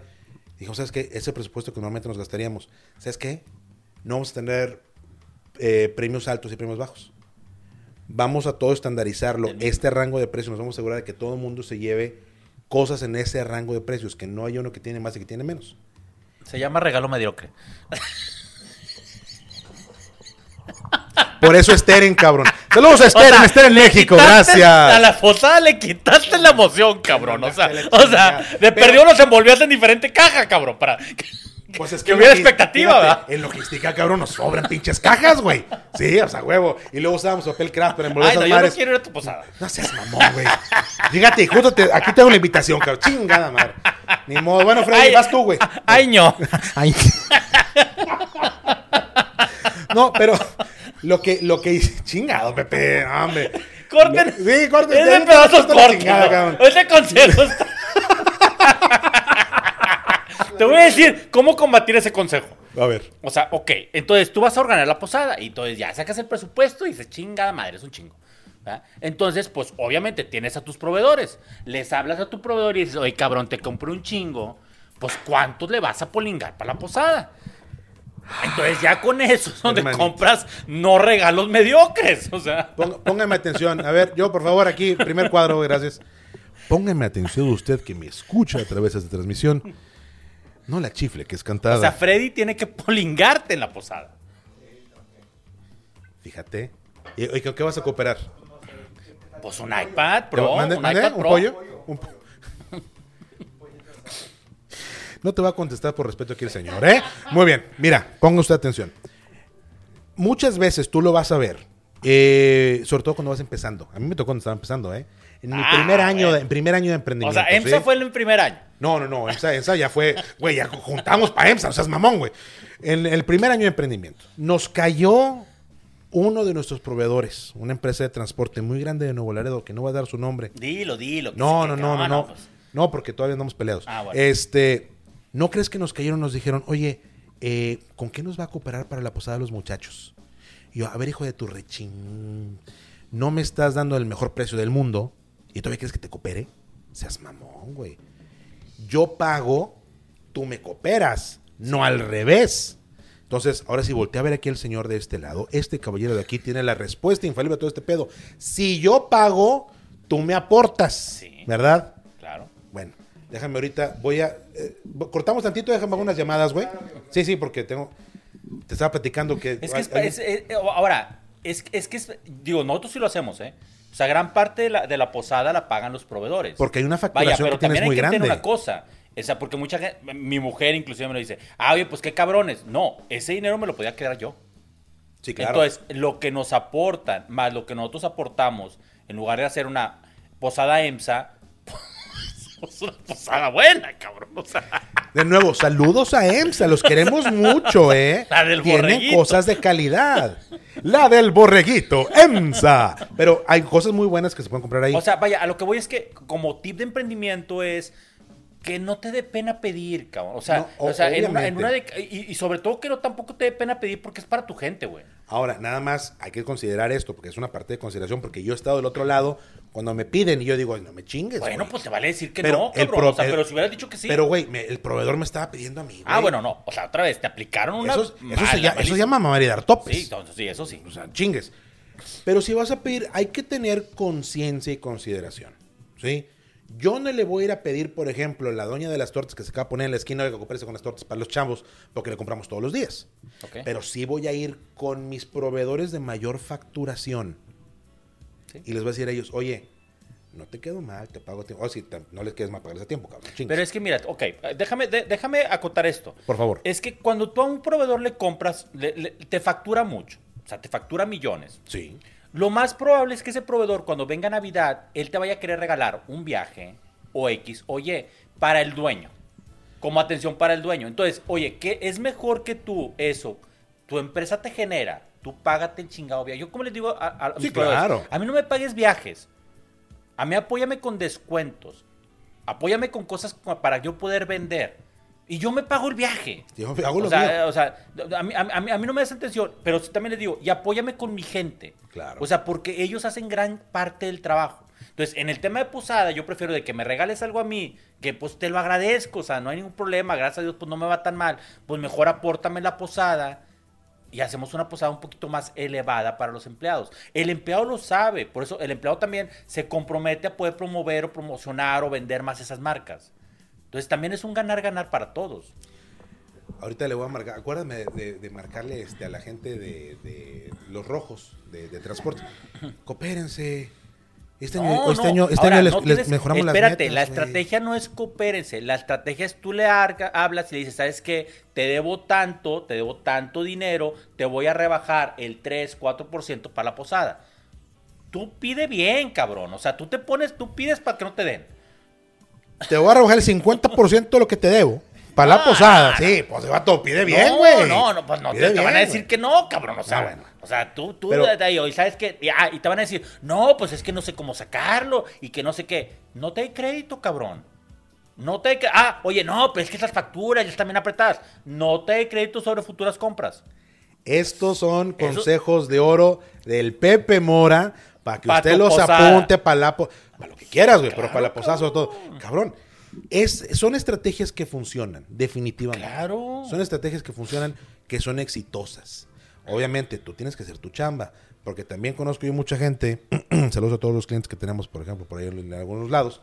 Dijimos, ¿sabes qué? Ese presupuesto que normalmente nos gastaríamos, ¿sabes qué? No vamos a tener eh, premios altos y premios bajos. Vamos a todo estandarizarlo, este rango de precios, nos vamos a asegurar de que todo el mundo se lleve cosas en ese rango de precios, que no haya uno que tiene más y que tiene menos. Se llama regalo mediocre. Por eso Esteren, cabrón. Saludos a Esteren, sea, Esteren le México, quitaste- A gracias. la posada le quitaste la emoción, cabrón. O sea, o sea, de perdió los envolvías en diferente caja, cabrón, para Pues es que hubiera expectativa, fíjate, ¿verdad? En logística, cabrón, nos sobran pinches cajas, güey. Sí, o sea, huevo. Y luego usábamos papel craft para envolver Ay, no, yo no quiero ir a tu posada. No seas mamón, güey. Fíjate, justo te- aquí tengo la invitación, cabrón. Chingada madre. Ni modo. Bueno, Freddy, Ay, vas tú, güey. Ay, no. Ay. No, pero lo que, lo que hice. Chingado, Pepe. Hombre. Corten. Sí, corten. Es ya de te pedazos corto. Ese consejo está... Te voy a decir cómo combatir ese consejo. A ver. O sea, ok, entonces tú vas a organizar la posada y entonces ya sacas el presupuesto y dices, chingada madre, es un chingo. ¿verdad? Entonces, pues obviamente tienes a tus proveedores. Les hablas a tu proveedor y dices, oye, cabrón, te compré un chingo. Pues, ¿cuántos le vas a polingar para la posada? Entonces, ya con eso es donde Hermanito. compras no regalos mediocres. O sea, Póngame atención. A ver, yo, por favor, aquí, primer cuadro, gracias. Póngame atención usted que me escucha a través de esta transmisión. No la chifle, que es cantada. o sea, Freddy tiene que polingarte en la posada. Fíjate. ¿Y, con qué vas a cooperar? Pues un iPad ¿Te Pro, mande- un mande iPad un Pro. pollo? Un po- No te va a contestar por respeto aquí el señor, ¿eh? Muy bien, mira, ponga usted atención. Muchas veces tú lo vas a ver, eh, sobre todo cuando vas empezando. A mí me tocó cuando estaba empezando, ¿eh? En mi Ah, primer año, de, en primer año de O emprendimiento. sea, EMSA ¿sí? fue en el primer año. No, no, no, EMSA, EMSA ya fue, güey, ya juntamos para EMSA, o sea, es mamón, güey. En el primer año de emprendimiento, nos cayó uno de nuestros proveedores, una empresa de transporte muy grande de Nuevo Laredo, que no va a dar su nombre. Dilo, dilo. No, no, no, no, no. pues. No, porque todavía andamos peleados. Ah, bueno. Este, ¿no crees que nos cayeron? Nos dijeron, oye, eh, ¿con qué nos va a cooperar para la posada de los muchachos? Y yo, a ver, hijo de tu rechín, no me estás dando el mejor precio del mundo y todavía quieres que te coopere. Seas mamón, güey. Yo pago, tú me cooperas, no al revés. Entonces, ahora sí, voltea a ver aquí el señor de este lado. Este caballero de aquí tiene la respuesta infalible a todo este pedo. Si yo pago, tú me aportas. Sí. ¿Verdad? Claro. Bueno, déjame ahorita, voy a... eh, cortamos tantito, déjame hacer unas llamadas, güey. Sí, sí, porque tengo... Te estaba platicando que... Es que es, hay- es- es- ahora, es, es que es, digo, nosotros sí lo hacemos, ¿eh? O sea, gran parte de la, de la posada la pagan los proveedores. Porque hay una Vaya, facturación pero que tienes también hay muy que entender grande. una cosa. O sea, porque mucha gente, mi mujer inclusive me lo dice, ah, oye, pues qué cabrones. No, ese dinero me lo podía quedar yo. Sí, claro. Entonces, lo que nos aportan, más lo que nosotros aportamos, en lugar de hacer una posada EMSA, pues una posada buena, cabrón. O sea, De nuevo, saludos a EMSA, los queremos mucho, ¿eh? La del Tienen borreguito. cosas de calidad. La del borreguito, EMSA. Pero hay cosas muy buenas que se pueden comprar ahí. O sea, vaya, a lo que voy es que como tip de emprendimiento es que no te dé pena pedir, cabrón. O sea, No, o- o sea en una, en una obviamente. de- y, y sobre todo que no tampoco te dé pena pedir porque es para tu gente, güey. Ahora, nada más hay que considerar esto, porque es una parte de consideración, porque yo he estado del otro lado cuando me piden y yo digo, "Ay, no me chingues. Bueno, güey". pues te vale decir que Pero no, cabrón. pro- o sea, el- pero si hubieras dicho que sí. Pero, güey, me- el proveedor me estaba pidiendo a mí. ah, bueno, no. O sea, otra vez, te aplicaron una. Eso, eso, se llama, eso se malísima. llama mamar y dar topes. Sí, entonces sí, eso sí. O sea, chingues. Pero si vas a pedir, hay que tener conciencia y consideración. ¿Sí? Yo no le voy a ir a pedir, por ejemplo, la doña de las tortas que se acaba de poner en la esquina de que coopere con las tortas para los chavos, porque le compramos todos los días. Pero sí voy a ir con mis proveedores de mayor facturación. Sí. Y les voy a decir a ellos, oye, no te quedo mal, te pago tiempo. O si te- no les quedes mal pagarles a tiempo, cabrón. Chingues. Pero es que mira, ok, déjame, de- déjame acotar esto. Por favor. Es que cuando tú a un proveedor le compras, le- le- te factura mucho. O sea, te factura millones. Sí. Lo más probable es que ese proveedor, cuando venga Navidad, él te vaya a querer regalar un viaje o X o Y para el dueño. Como atención para el dueño. Entonces, oye, ¿qué es mejor que tú eso? Tu empresa te genera, tú págate el chingado viaje. Yo como les digo a, a- Sí, claro. a mí no me pagues viajes. A mí apóyame con descuentos. Apóyame con cosas para yo poder vender. Y yo me pago el viaje. Yo hago o, sea, o sea, a mí, a mí- a mí- a mí no me das atención, pero sí también les digo, y apóyame con mi gente. Claro. O sea, porque ellos hacen gran parte del trabajo. Entonces, en el tema de posada, yo prefiero de que me regales algo a mí, que pues te lo agradezco, o sea, no hay ningún problema, gracias a Dios, pues no me va tan mal. Pues mejor apórtame la posada y hacemos una posada un poquito más elevada para los empleados. El empleado lo sabe, por eso el empleado también se compromete a poder promover o promocionar o vender más esas marcas. Entonces, también es un ganar-ganar para todos. Ahorita le voy a marcar, acuérdame de, de- marcarle este, a la gente de, de los rojos de, de transporte. Coopérense. Este año, No, este no. año, este Ahora, año les, no les tienes- mejoramos Espérate, las la metas. estrategia no es coopérense. La estrategia es tú le arga- hablas y le dices, ¿sabes qué? Te debo tanto, te debo tanto dinero, te voy a rebajar el 3, 4% para la posada. Tú pide bien, cabrón. O sea, tú te pones, tú pides para que no te den. Te voy a rebajar el 50% de lo que te debo. Para la Ah, posada. no. Sí, pues se va todo. Pide bien, no, güey. No, no, pues no, te, te van a decir que no, cabrón. O sea, Ah, bueno. o sea tú, tú Pero- y sabes que, ah, y te van a decir, no, pues es que no sé cómo sacarlo y que no sé qué. No te hay crédito, cabrón. No te hay Ah, oye, no, pero es que esas facturas ya están bien apretadas. No te hay crédito sobre futuras compras. Estos son Eso- consejos de oro del Pepe Mora para que Pa' usted los posada. apunte para la po- para lo que quieras, güey, pero para la posada sobre todo. Cabrón, es, son estrategias que funcionan, definitivamente. Claro. Son estrategias que funcionan, que son exitosas. Obviamente, tú tienes que hacer tu chamba, porque también conozco yo mucha gente, saludos a todos los clientes que tenemos, por ejemplo, por ahí en algunos lados,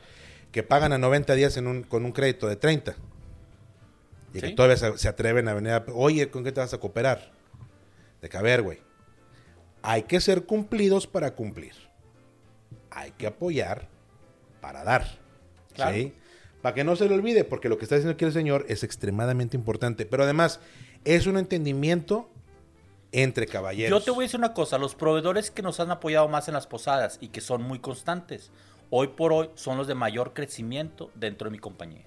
que pagan a 90 días en un- con un crédito de 30. Y que todavía se, se atreven a venir a... Oye, ¿con qué te vas a cooperar? De que, a ver, güey, hay que ser cumplidos para cumplir. Hay que apoyar para dar. Claro. ¿sí? Para que no se le olvide, porque lo que está diciendo aquí el señor es extremadamente importante. Pero además, es un entendimiento entre caballeros. Yo te voy a decir una cosa, los proveedores que nos han apoyado más en las posadas y que son muy constantes, hoy por hoy son los de mayor crecimiento dentro de mi compañía.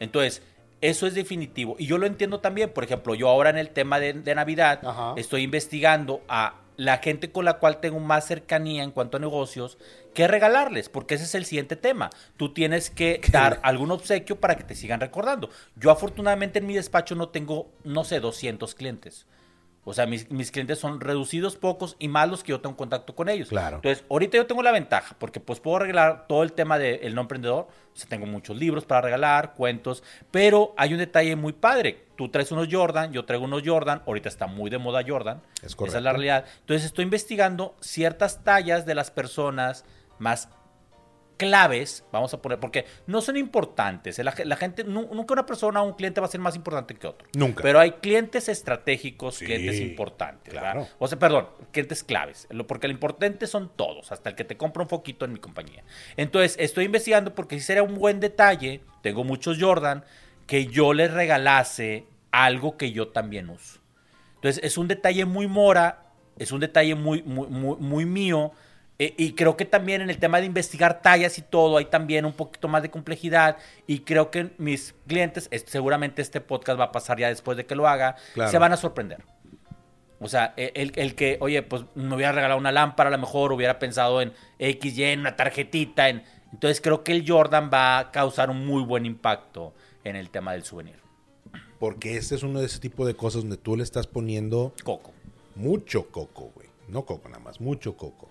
Entonces, eso es definitivo. Y yo lo entiendo también. Por ejemplo, yo ahora en el tema de, de Navidad Ajá. estoy investigando a la gente con la cual tengo más cercanía en cuanto a negocios, qué regalarles, porque ese es el siguiente tema. Tú tienes que dar algún obsequio para que te sigan recordando. Yo afortunadamente en mi despacho no tengo, no sé, 200 clientes. O sea, mis, mis clientes son reducidos, pocos y más los que yo tengo contacto con ellos. Claro. Entonces, ahorita yo tengo la ventaja, porque pues puedo regalar todo el tema del no emprendedor. O sea, tengo muchos libros para regalar, cuentos, pero hay un detalle muy padre. Tú traes unos Jordan, yo traigo unos Jordan. Ahorita está muy de moda Jordan. Es Esa es correcto. la realidad. Entonces, estoy investigando ciertas tallas de las personas más claves, vamos a poner, porque no son importantes. La, ge- la gente, nu- nunca una persona o un cliente va a ser más importante que otro. Nunca. Pero hay clientes estratégicos, Sí, clientes importantes. claro. ¿verdad? O sea, perdón, clientes claves. Porque lo importante son todos, hasta el que te compra un foquito en mi compañía. Entonces, estoy investigando porque si sería un buen detalle, tengo muchos Jordan, que yo les regalase algo que yo también uso. Entonces, es un detalle muy mora, es un detalle muy, muy, muy, muy mío. Eh, y creo que también en el tema de investigar tallas y todo, hay también un poquito más de complejidad. Y creo que mis clientes, es- seguramente este podcast va a pasar ya después de que lo haga, Claro. se van a sorprender. O sea, e- el, el que, oye, pues me hubiera regalado una lámpara, a lo mejor hubiera pensado en XY, en una tarjetita. En... Entonces creo que el Jordan va a causar un muy buen impacto en el tema del souvenir. Porque este es uno de ese tipo de cosas donde tú le estás poniendo Coco. mucho coco, güey. No coco nada más, mucho coco.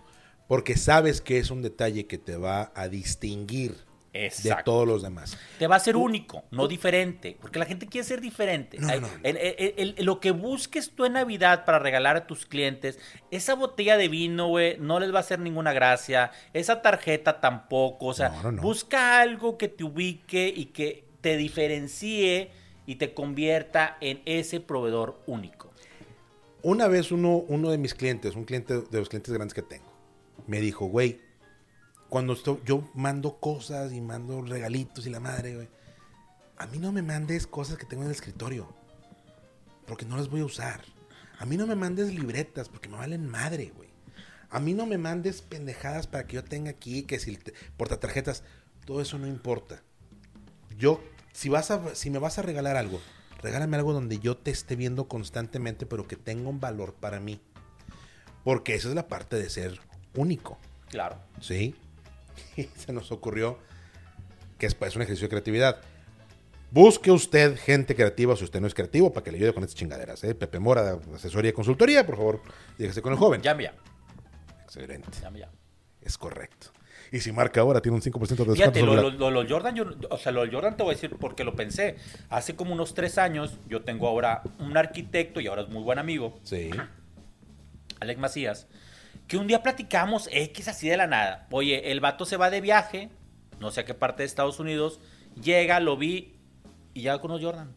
Porque sabes que es un detalle que te va a distinguir de todos los demás. Te va a ser único, no diferente, porque la gente quiere ser diferente. No, Ay, no, no. el- el- el- lo que busques tú en Navidad para regalar a tus clientes, esa botella de vino, güey, no les va a hacer ninguna gracia, esa tarjeta tampoco, o sea, busca algo que te ubique y que te diferencie y te convierta en ese proveedor único. Una vez uno, uno de mis clientes, un cliente de los clientes grandes que tengo, me dijo, güey, cuando yo mando cosas y mando regalitos y la madre, güey, a mí no me mandes cosas que tengo en el escritorio, porque no las voy a usar. A mí no me mandes libretas porque me valen madre, güey. A mí no me mandes pendejadas para que yo tenga aquí, que si portatarjetas, todo eso no importa. Yo, si vas a, si me vas a regalar algo, regálame algo donde yo te esté viendo constantemente, pero que tenga un valor para mí. Porque esa es la parte de ser único. Claro. ¿Sí? Y se nos ocurrió que es, es un ejercicio de creatividad. Busque usted gente creativa si usted no es creativo para que le ayude con estas chingaderas. ¿eh? Pepe Mora, asesoría y consultoría, por favor, dígase con el joven. Llame ya. Excelente. Llame ya. Es correcto. Y si marca ahora, tiene un 5% de descuento. Fíjate, lo, sobre lo, la- lo- lo Jordan, yo, o sea, lo Jordan te voy a decir porque lo pensé. Hace como unos tres años, yo tengo ahora un arquitecto y ahora es muy buen amigo, Sí. Alex Macías, que un día platicamos X así de la nada. Oye, el vato se va de viaje, no sé a qué parte de Estados Unidos, llega, lo vi y ya con los Jordan.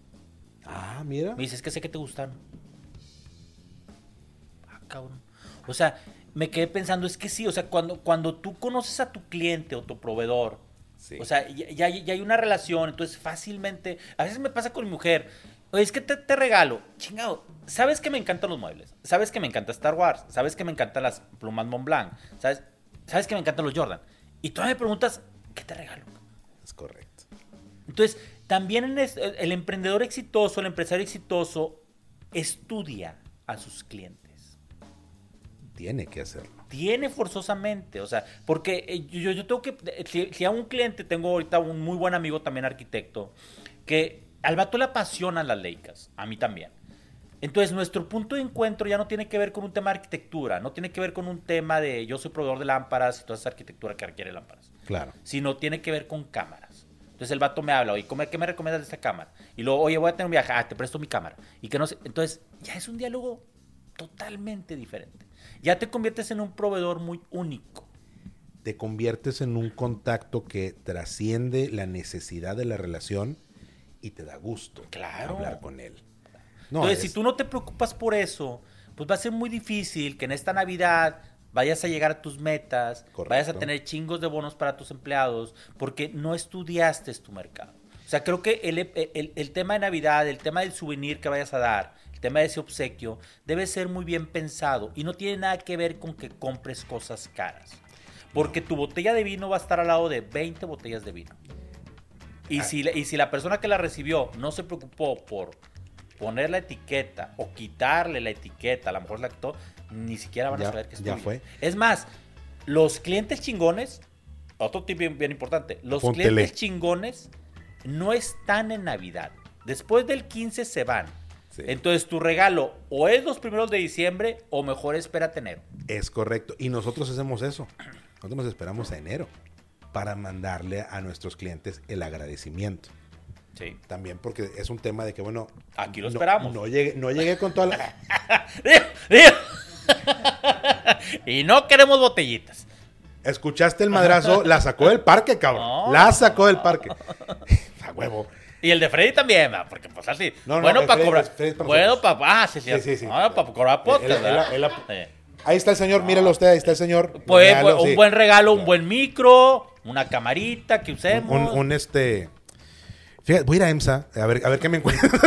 Ah, mira. Me dice, es que sé que te gustan. Ah, cabrón. O sea, me quedé pensando, es que sí, o sea, cuando, cuando tú conoces a tu cliente o tu proveedor, Sí. o sea, ya, ya ya hay una relación, entonces fácilmente, a veces me pasa con mi mujer, oye, es que te, te regalo, chingado, sabes que me encantan los muebles, sabes que me encanta Star Wars, sabes que me encantan las plumas Montblanc, sabes, sabes que me encantan los Jordan, y tú me preguntas, ¿qué te regalo? Es correcto. Entonces, también en es- el emprendedor exitoso, el empresario exitoso, estudia a sus clientes. Tiene que hacerlo. Tiene forzosamente, o sea, porque eh, yo, yo tengo que, eh, si, si a un cliente, tengo ahorita un muy buen amigo también arquitecto, que al vato le apasionan las leicas, a mí también. Entonces, nuestro punto de encuentro ya no tiene que ver con un tema de arquitectura, no tiene que ver con un tema de yo soy proveedor de lámparas y toda esa arquitectura que requiere lámparas Claro. sino tiene que ver con cámaras. Entonces el vato me habla, oye, ¿cómo- ¿qué me recomiendas de esta cámara? Y luego, oye, voy a tener un viaje, ah, te presto mi cámara. Y que no sé, entonces ya es un diálogo totalmente diferente. Ya te conviertes en un proveedor muy único. Te conviertes en un contacto que trasciende la necesidad de la relación y te da gusto Claro. hablar con él. No, entonces, es- si tú no te preocupas por eso, pues va a ser muy difícil que en esta Navidad vayas a llegar a tus metas, Correcto. vayas a tener chingos de bonos para tus empleados, porque no estudiaste tu mercado. O sea, creo que el, el- el tema de Navidad, el tema del souvenir que vayas a dar, el tema de ese obsequio, debe ser muy bien pensado y no tiene nada que ver con que compres cosas caras. Porque tu botella de vino va a estar al lado de 20 botellas de vino. Y, Ah. si, la- y si la persona que la recibió no se preocupó por poner la etiqueta o quitarle la etiqueta, a lo mejor la quitó, ni siquiera van Ya- a saber que es ya tuyo. fue. Es más, los clientes chingones, otro tip bien, bien importante, los clientes chingones no están en Navidad. Después del 15 se van. Sí. Entonces tu regalo o es los primeros de diciembre o mejor espérate enero. Es correcto. Y nosotros hacemos eso. Nosotros nos esperamos a enero para mandarle a nuestros clientes el agradecimiento. Sí. También porque es un tema de que, bueno... Aquí lo no- esperamos. No llegué, no llegué con toda la... y no queremos botellitas. Escuchaste el madrazo, la sacó del parque, cabrón. No. La sacó del parque. A huevo. Y el de Freddy también, porque pues así. No, no, bueno para cobrar. Freddy para bueno para. Ah, sí, sí. Sí, sí, sí. para cobrar. Ahí está el señor, míralo usted, ahí está el señor. Pues, un buen regalo, un buen micro, una camarita que usemos. Un, un, este. Fíjate, voy a ir a EMSA a ver, a ver qué me encuentro.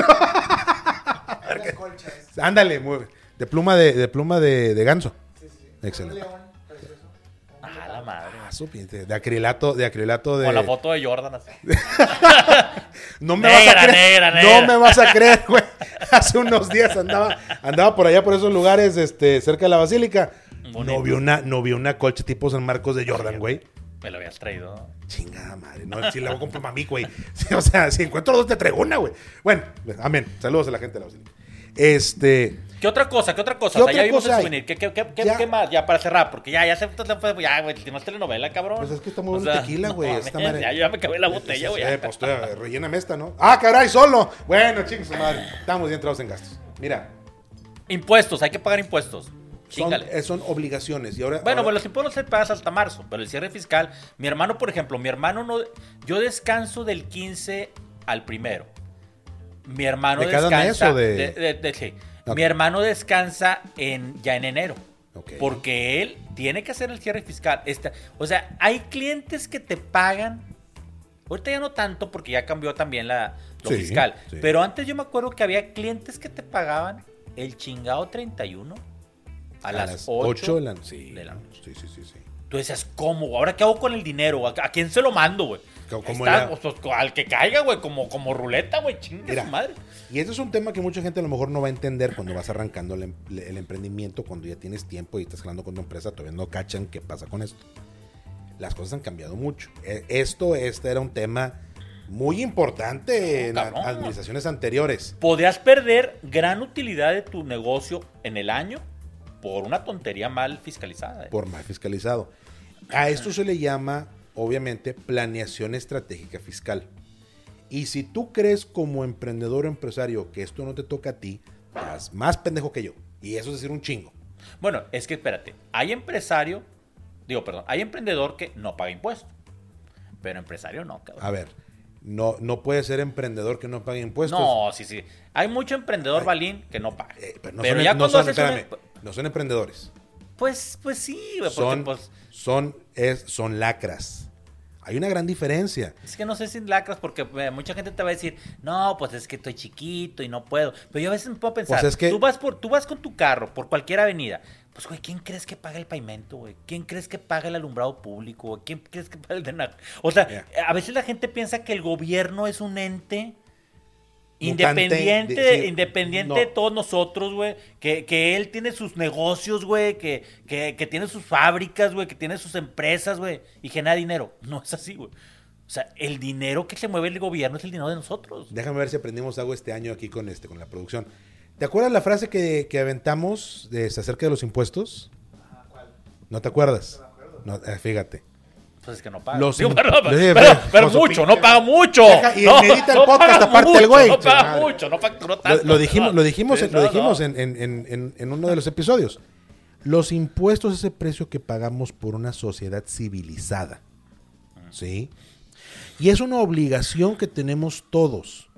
Las colchas. Ándale, muy- de pluma de, de pluma de, de ganso. Sí, sí, sí. Excelente. Un león precioso. Un Ah, león. la madre. Ah, de acrilato, de acrilato de. Con la foto de Jordan así. No me Negra, vas a creer. negra, No me vas a creer, güey. Hace unos días andaba, andaba por allá por esos lugares, este, cerca de la basílica. Bonito. No vi una, no vi una colcha tipo San Marcos de Jordan, güey. Me lo habías traído. ¿no? Chingada madre, no, si la voy a comprar para mí, güey. O sea, si encuentro dos, te traigo una, güey. Bueno, amén. Saludos a la gente de la basílica. Este, ¿Qué otra cosa? ¿Qué otra cosa? ¿Qué O sea, ya otra vimos cosa el souvenir. ¿Qué, qué, qué, qué- Ya. qué más? Ya para cerrar, porque ya, ya se fue. Ya, güey, no es telenovela, cabrón. Pues es que está muy tequila, güey, no esta madre. Ya, ya me acabé la botella, güey. Eh, pues, eh, relléname esta, ¿no? Ah, caray, solo. Bueno, chingos, madre. Estamos bien entrados en gastos. Mira, Impuestos, hay que pagar impuestos. Son, eh, son obligaciones. Y ahora, Bueno, ahora- pues los impuestos se pagas hasta marzo, pero el cierre fiscal, mi hermano, por ejemplo, mi hermano no, yo descanso del 15 al primero. Mi hermano ¿De cada descansa mes o de- de- de- sí. Ok. Mi hermano descansa en ya en enero. Porque él tiene que hacer el cierre fiscal. Esta- o sea, hay clientes que te pagan. Ahorita ya no tanto porque ya cambió también la, lo Sí, fiscal. sí. Pero antes yo me acuerdo que había clientes que te pagaban el chingado 31 a, A las, las 8, 8 de la, sí, de la. Sí, sí, sí, sí. Tú decías, ¿cómo? güey? ¿Ahora qué hago con el dinero? ¿A, a quién se lo mando, güey? ¿Cómo- Ahí cómo está, pues, pues, al que caiga, güey, como, como ruleta, güey, chingue su madre. Y este es un tema que mucha gente a lo mejor no va a entender cuando vas arrancando el, em- el emprendimiento, cuando ya tienes tiempo y estás jalando con tu empresa, todavía no cachan qué pasa con esto. Las cosas han cambiado mucho. E- Esto, este era un tema muy importante en cabrón. administraciones anteriores. Podrías perder gran utilidad de tu negocio en el año por una tontería mal fiscalizada. ¿eh? por mal fiscalizado. A esto se le llama, obviamente, planeación estratégica fiscal. Y si tú crees como emprendedor o empresario que esto no te toca a ti, estás más pendejo que yo. Y eso es decir un chingo. Bueno, es que espérate, hay empresario, digo, perdón, hay emprendedor que no paga impuestos, pero empresario no, cabrón. A ver, no, no puede ser emprendedor que no pague impuestos. No, sí, sí. Hay mucho emprendedor Ay. balín que no paga. Eh, pero no, pero son, ya no cuando son- haces un- espérame, no son emprendedores. Pues, pues sí, porque Son, pues, son, es, son lacras. Hay una gran diferencia. es que no sé si lacras porque eh, mucha gente te va a decir, no, pues es que estoy chiquito y no puedo. Pero yo a veces me puedo pensar, Pues es que- tú, vas por, tú vas con tu carro por cualquier avenida. Pues, güey, ¿quién crees que paga el pavimento, güey? ¿Quién crees que paga el alumbrado público? güey? ¿Quién crees que paga el de O sea, a veces la gente piensa que el gobierno es un ente independiente, de- sí, independiente no. de todos nosotros, güey. Que, que él tiene sus negocios, güey. Que, que, que tiene sus fábricas, güey. Que tiene sus empresas, güey. Y genera dinero. No es así, güey. O sea, el dinero que se mueve el gobierno es el dinero de nosotros. Déjame ver si aprendimos algo este año aquí con este, con la producción. ¿Te acuerdas la frase que, que aventamos de, acerca de los impuestos? ¿No te acuerdas? No, eh, fíjate. Pues es que no paga. Los Digo, pero, pero- Sí, pero- pero- pero con su mucho, pinche no paga mucho. Deja- y no, medita el no podcast aparte el mucho, güey. No paga Madre. mucho, no facturó Lo, tanto. lo dijimos, lo dijimos, Sí, lo no, dijimos no. En, en- en- en- en uno de los episodios. Los impuestos es el precio que pagamos por una sociedad civilizada. ¿Sí? Y es una obligación que tenemos todos.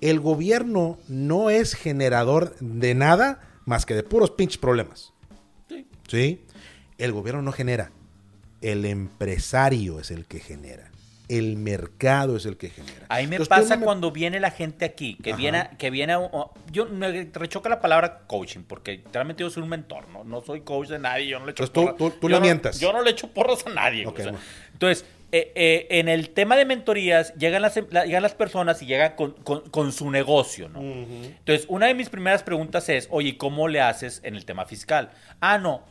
El gobierno no es generador de nada más que de puros pinches problemas. Sí. ¿Sí? El gobierno no genera. El empresario es el que genera. El mercado es el que genera. Ahí me Entonces, tú pasa no me- cuando viene la gente aquí, que Ajá. viene, a- que viene, a- yo me rechoca la palabra coaching, porque realmente yo soy un mentor, no, no soy coach de nadie, yo no le echo Entonces, tú- porras. tú- tú yo le no- mientas. Yo no le echo porras a nadie. Ok, o sea. bueno. Entonces, eh, eh, en el tema de mentorías, llegan las, la- llegan las personas y llegan con, con- con su negocio, ¿no? Entonces, una de mis primeras preguntas es, oye, ¿cómo le haces en el tema fiscal? Ah, no.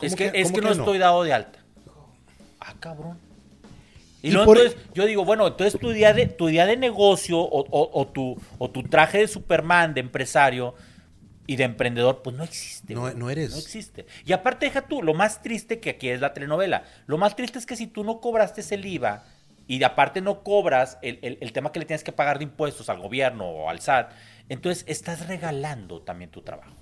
Es ¿Cómo que, que- es que que no no? estoy dado de alta. Ah, cabrón. Y, por- entonces yo digo, bueno, entonces tu día de, tu día de negocio o, o- o tu, o tu traje de Superman, de empresario y de emprendedor, pues no existe. No- no eres. No existe. Y aparte, deja tú, lo más triste que aquí es la telenovela. Lo más triste es que si tú no cobraste el IVA y de aparte no cobras el, el- el tema que le tienes que pagar de impuestos al gobierno o al SAT, entonces estás regalando también tu trabajo.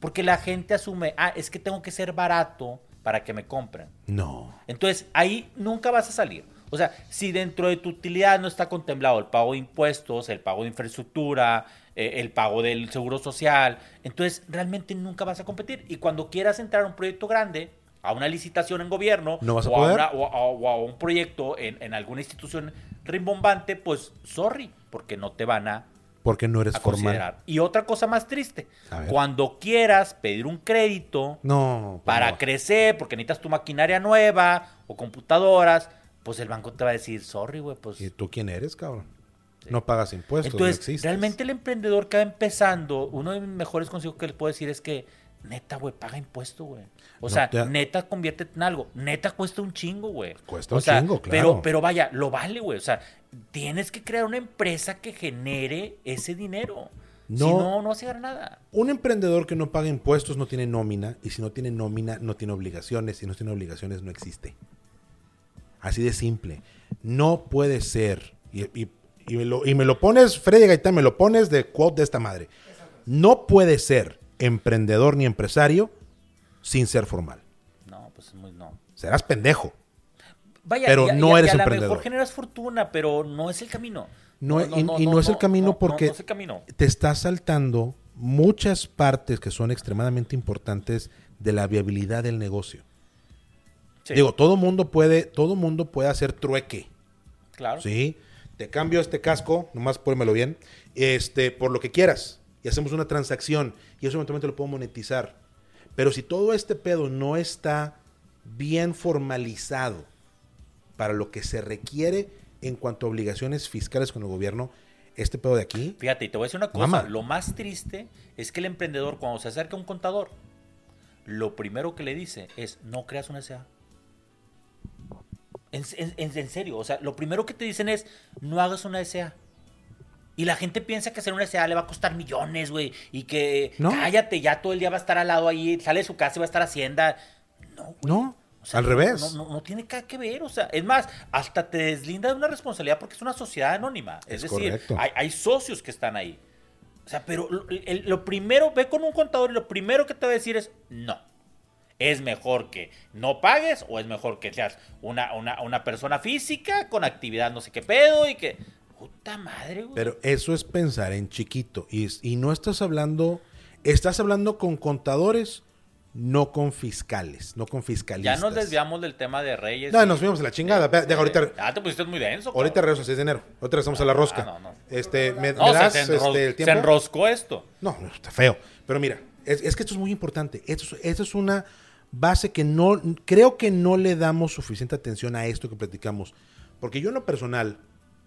Porque la gente asume, ah, es que tengo que ser barato para que me compren. No. Entonces, ahí nunca vas a salir. O sea, si dentro de tu utilidad no está contemplado el pago de impuestos, el pago de infraestructura, eh, el pago del seguro social, entonces realmente nunca vas a competir. Y cuando quieras entrar a un proyecto grande, a una licitación en gobierno, No vas a o, poder. una- o a, o a un proyecto en, en alguna institución rimbombante, pues sorry, porque no te van a Porque no eres a formal. considerar. Y otra cosa más triste, cuando quieras pedir un crédito, No. para no. crecer, porque necesitas tu maquinaria nueva o computadoras, pues el banco te va a decir, sorry, güey, pues... ¿Y tú quién eres, cabrón? No pagas impuestos. Entonces, no realmente el emprendedor que va empezando, uno de mis mejores consejos que les puedo decir es que, neta, güey, paga impuesto, güey. O No sea, te- neta, conviértete en algo. Neta, cuesta un chingo, güey. Cuesta O un sea, chingo, claro. Pero, pero vaya, lo vale, güey. O sea, tienes que crear una empresa que genere ese dinero. Si No. no, no llegar a nada. Un emprendedor que no paga impuestos no tiene nómina. Y si no tiene nómina, no tiene obligaciones. Si no tiene obligaciones, no existe. Así de simple. No puede ser. Y, y- y me, lo, y me lo pones, Freddy Gaitán, me lo pones de quote de esta madre. No puede ser emprendedor ni empresario sin ser formal. No, pues es muy no. Serás pendejo. Vaya, Pero y a- no y a- eres y a lo emprendedor. mejor generas fortuna, pero no es el camino. No, y, y no es el camino porque no es el camino. te estás saltando muchas partes que son extremadamente importantes de la viabilidad del negocio. Sí, Digo, todo mundo puede, todo mundo puede hacer trueque, claro. ¿sí? Te cambio este casco, nomás pónmelo bien, este, por lo que quieras. Y hacemos una transacción y eso eventualmente lo puedo monetizar. Pero si todo este pedo no está bien formalizado para lo que se requiere en cuanto a obligaciones fiscales con el gobierno, este pedo de aquí, Fíjate, y te voy a decir una cosa. Lo más triste es que el emprendedor, cuando se acerca a un contador, lo primero que le dice es, no creas una SA. En- en- en serio, o sea, lo primero que te dicen es, no hagas una SA. Y la gente piensa que hacer una SA le va a costar millones, güey. Y que No. cállate, ya todo el día va a estar al lado ahí, sale de su casa y va a estar Hacienda. No, güey. no, O sea, al no- revés. No, no- no tiene nada que ver, o sea, es más, hasta te deslinda de una responsabilidad porque es una sociedad anónima. Es, Es decir, hay, hay socios que están ahí. O sea, pero lo, el- lo primero, ve con un contador y lo primero que te va a decir es no. ¿Es mejor que no pagues o es mejor que seas una, una, una persona física con actividad no sé qué pedo y que... Puta madre, güey. Pero eso es pensar en chiquito. Y, y no estás hablando, estás hablando con contadores, no con fiscales, no con ya fiscalistas. nos desviamos del tema de Reyes. No, y- nos fuimos a la chingada. Deja, ahorita, Ah, te pusiste muy denso. ahorita regreso 6 de enero. Ahorita regresamos a la rosca. no, no. Este, ¿me, No, me se- das se, enros- este, el se enroscó esto. No, está feo. Pero mira, es, es que esto es muy importante. Esto, es- esto es una base que no, creo que no le damos suficiente atención a esto que platicamos. Porque yo en lo personal,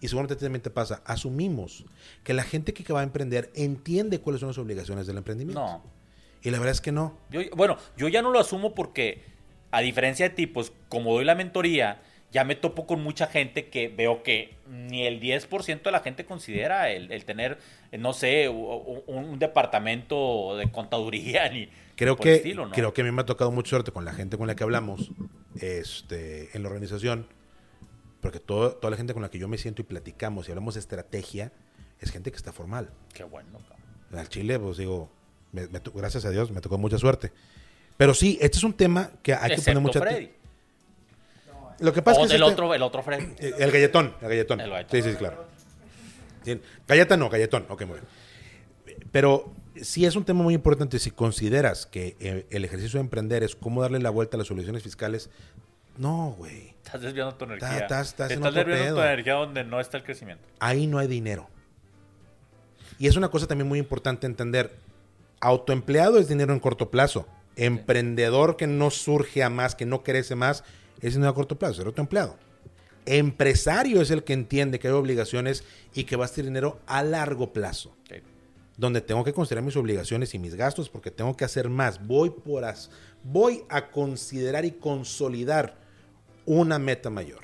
y seguramente también te pasa, asumimos que la gente que va a emprender entiende cuáles son las obligaciones del emprendimiento. No. Y la verdad es que no. Yo, bueno, yo ya no lo asumo porque, a diferencia de ti, pues como doy la mentoría, ya me topo con mucha gente que veo que ni el 10% de la gente considera el, el tener, no sé, un, un departamento de contaduría ni Creo por el que, estilo, ¿no? creo que a mí me ha tocado mucha suerte con la gente con la que hablamos este, en la organización, porque todo- toda la gente con la que yo me siento y platicamos y hablamos de estrategia es gente que está formal. Qué bueno, cabrón. Al Chile, pues digo, me- me to- gracias a Dios, me tocó mucha suerte. Pero sí, este es un tema que hay que poner mucha Freddy. Lo que pasa O es que del este- otro, el otro Freddy. eh, el galletón, el galletón. El galletón. Sí, sí, claro. Sí, Galleta no, galletón. Ok, muy bien. Pero sí es un tema muy importante si consideras que eh, el ejercicio de emprender es cómo darle la vuelta a las soluciones fiscales. No, güey. Estás desviando tu energía. estás- estás en Estás otro desviando tu energía donde no está el crecimiento. Ahí no hay dinero. Y es una cosa también muy importante entender. Autoempleado es dinero en corto plazo. Emprendedor que no surge a más, que no crece más, es dinero a corto plazo, es autoempleado. Empresario es el que entiende que hay obligaciones y que va a ser dinero a largo plazo. Donde tengo que considerar mis obligaciones y mis gastos porque tengo que hacer más. Voy por as, voy a considerar y consolidar una meta mayor.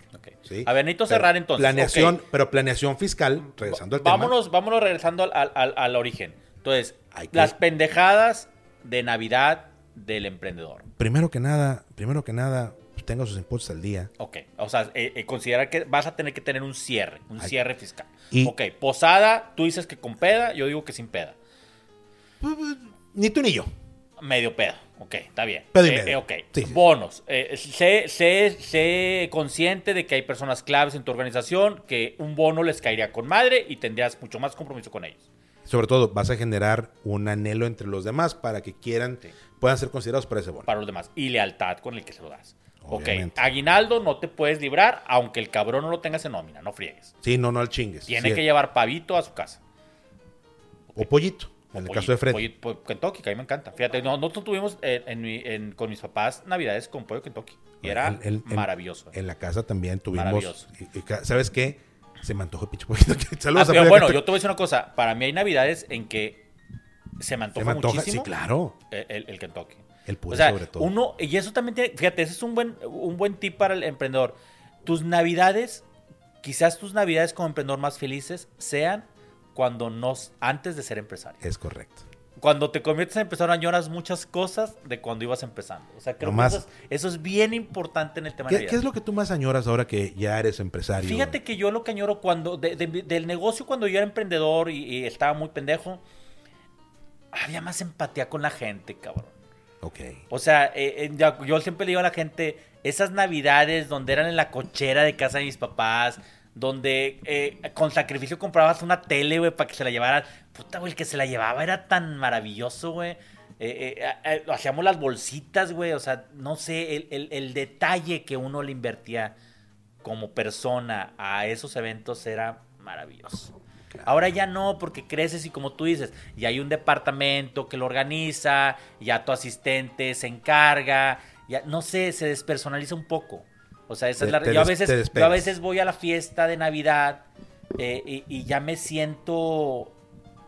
A ver, necesito Pero cerrar entonces. Planeación, pero planeación fiscal, regresando al tema. vámonos, vámonos regresando al, al- al- al origen. Entonces, que- las pendejadas de Navidad del emprendedor. Primero que nada, primero que nada, pues, tenga sus impuestos al día. Ok, o sea, eh, eh, considerar que vas a tener que tener un cierre, un Ay. cierre fiscal. Y- Ok, posada, tú dices que con peda, yo digo que sin peda. Ni tú ni yo. Medio peda, ok, está bien. Pedo y Eh, medio. eh, ok, Sí, sí. bonos. Eh, sé, sé- sé consciente de que hay personas claves en tu organización que un bono les caería con madre y tendrías mucho más compromiso con ellos. Sobre todo, vas a generar un anhelo entre los demás para que quieran, Sí. puedan ser considerados para ese bono. para los demás y lealtad con el que se lo das. Obviamente. Ok, aguinaldo no te puedes librar aunque el cabrón no lo tengas en nómina, no friegues. Sí, no, no al chingues. Tiene que llevar pavito a su casa. O pollito, en el caso de Fred. pollo- po- Kentucky, que a mí me encanta. Fíjate, no- nosotros tuvimos en mi- en- con mis papás navidades con pollo Kentucky. Y era El- el- el- maravilloso. En la casa también tuvimos. Maravilloso. y- y ca- ¿Sabes qué? Se me antojó el pinche pollito. Saludos Ah, a pero bueno, Kentucky. yo te voy a decir una cosa. Para mí hay navidades en que se me antoja, Se me antoja, muchísimo sí, claro. el Kentucky. El puré o sea, sobre todo. uno, y eso también tiene, fíjate, ese es un buen, un buen tip para el emprendedor. Tus navidades, quizás tus navidades como emprendedor más felices sean cuando no, antes de ser empresario. Es correcto. Cuando te conviertes en empresario añoras muchas cosas de cuando ibas empezando. O sea, creo Lo que eso es, eso es bien importante en el tema de ¿Qué, Navidad. qué es lo que tú más añoras ahora que ya eres empresario? Fíjate que yo lo que añoro cuando, de- de- del negocio cuando yo era emprendedor y, y estaba muy pendejo, había más empatía con la gente, cabrón. Ok. O sea, eh, eh, yo siempre le digo a la gente, esas navidades donde eran en la cochera de casa de mis papás, donde eh, con sacrificio comprabas una tele, güey, para que se la llevaran. Puta, güey, el que se la llevaba era tan maravilloso, güey. Eh, eh, eh, hacíamos las bolsitas, güey. O sea, no sé, el, el- el detalle que uno le invertía como persona a esos eventos era maravilloso. Ahora ya no, porque creces y como tú dices, ya hay un departamento que lo organiza, ya tu asistente se encarga, ya no sé, se despersonaliza un poco. O sea, esa Te- es la te yo a veces te yo a despegas. veces voy a la fiesta de Navidad eh, y, y ya me siento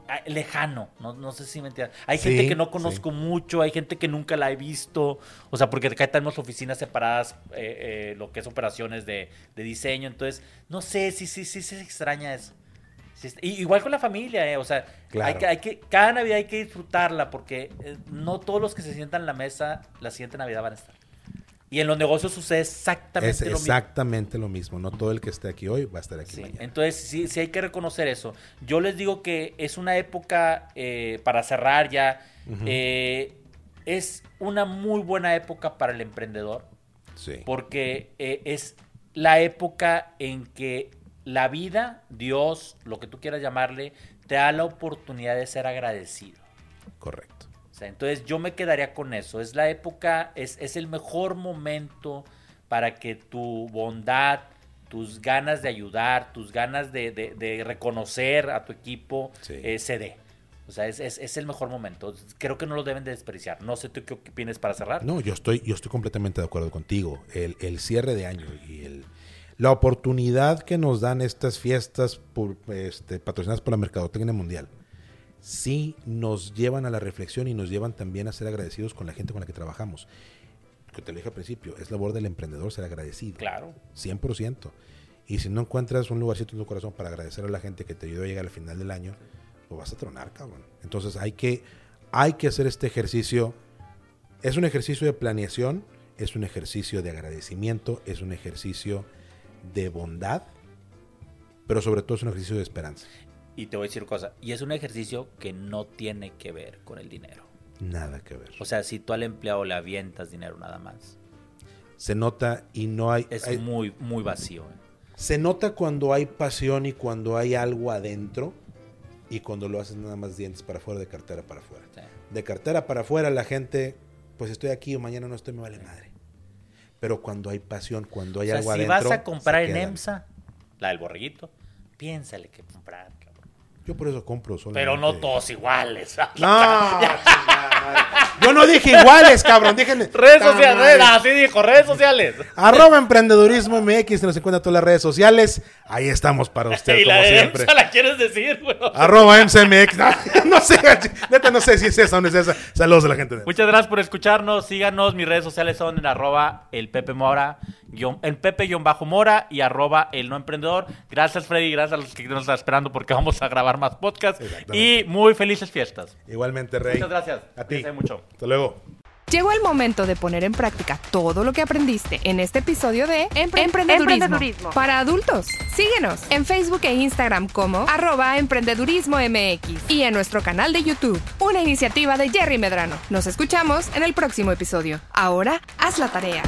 ah, lejano, no, no sé si me entiendes. Hay Sí, gente que no sí. conozco mucho, hay gente que nunca la he visto, o sea, porque acá tenemos oficinas separadas, eh, eh, lo que es operaciones de, de diseño, entonces, no sé, sí, sí, sí, se extraña eso. Sí, igual con la familia, eh, o sea, Claro. hay que, hay que, cada Navidad hay que disfrutarla, porque no todos los que se sientan en la mesa la siguiente Navidad van a estar. Y en los negocios sucede exactamente Es lo mismo. exactamente lo mismo. No todo el que esté aquí hoy va a estar aquí Sí, mañana. entonces sí, sí hay que reconocer eso. Yo les digo que es una época, eh, para cerrar ya, eh, es una muy buena época para el emprendedor, Sí. porque eh, es la época en que la vida, Dios, lo que tú quieras llamarle, te da la oportunidad de ser agradecido. Correcto. Sea, entonces yo me quedaría con eso. Es la época, es, es el mejor momento para que tu bondad, tus ganas de ayudar, tus ganas de, de- de reconocer a tu equipo Sí. eh, se dé. O sea, es, es- es el mejor momento. Creo que no lo deben de desperdiciar. No sé tú qué opinas para cerrar. No, yo estoy, yo estoy completamente de acuerdo contigo. El, el cierre de año y el, la oportunidad que nos dan estas fiestas por, este, patrocinadas por la Mercadotecnia Mundial sí nos llevan a la reflexión y nos llevan también a ser agradecidos con la gente con la que trabajamos. Que te lo dije al principio, es labor del emprendedor ser agradecido. Claro. 100%. Y si no encuentras un lugarcito en tu corazón para agradecer a la gente que te ayudó a llegar al final del año, pues vas a tronar, cabrón. Entonces hay que, hay que hacer este ejercicio. Es un ejercicio de planeación, es un ejercicio de agradecimiento, es un ejercicio de bondad, pero sobre todo es un ejercicio de esperanza. Y te voy a decir una cosa. Y es un ejercicio que no tiene que ver con el dinero. Nada que ver. O sea, si tú al empleado le avientas dinero nada más, Se nota y no hay... es hay- muy, muy vacío. ¿eh? Se nota cuando hay pasión y cuando hay algo adentro y cuando lo haces nada más dientes para afuera, de cartera para afuera. Sí. De cartera para afuera la gente, pues estoy aquí o mañana no estoy, me vale madre. Pero cuando hay pasión, cuando hay O sea, algo si adentro... vas a comprar en. EMSA, la del borreguito, piénsale que comprar. Yo por eso compro solo. Pero no todos iguales. No. Yo no dije iguales, cabrón. Dije Redes sociales, así dijo, redes sociales. Arroba emprendedurismo MX, nos encuentra en todas las redes sociales. Ahí estamos para usted, y la como de siempre. EMSA la quieres decir, güey. Arroba MCMX. No, no sé, neta, no sé si es esa o no es esa. Saludos a la gente de Muchas gracias por escucharnos. Síganos. Mis redes sociales son en arroba el Pepe Mora, guión- el Pepe guion bajo Mora y arroba el no emprendedor. Gracias, Freddy. Gracias a los que nos están esperando porque vamos a grabar más podcasts. Exactamente. Y muy felices fiestas. Igualmente, Rey. Muchas gracias. A ti. Mucho. Hasta luego. Llegó el momento de poner en práctica todo lo que aprendiste en este episodio de Empre- Emprendedurismo, Emprendedurismo. para adultos. Síguenos en Facebook e Instagram como arroba emprendedurismo MX y en nuestro canal de YouTube, una iniciativa de Jerry Medrano. Nos escuchamos en el próximo episodio. Ahora, haz la tarea.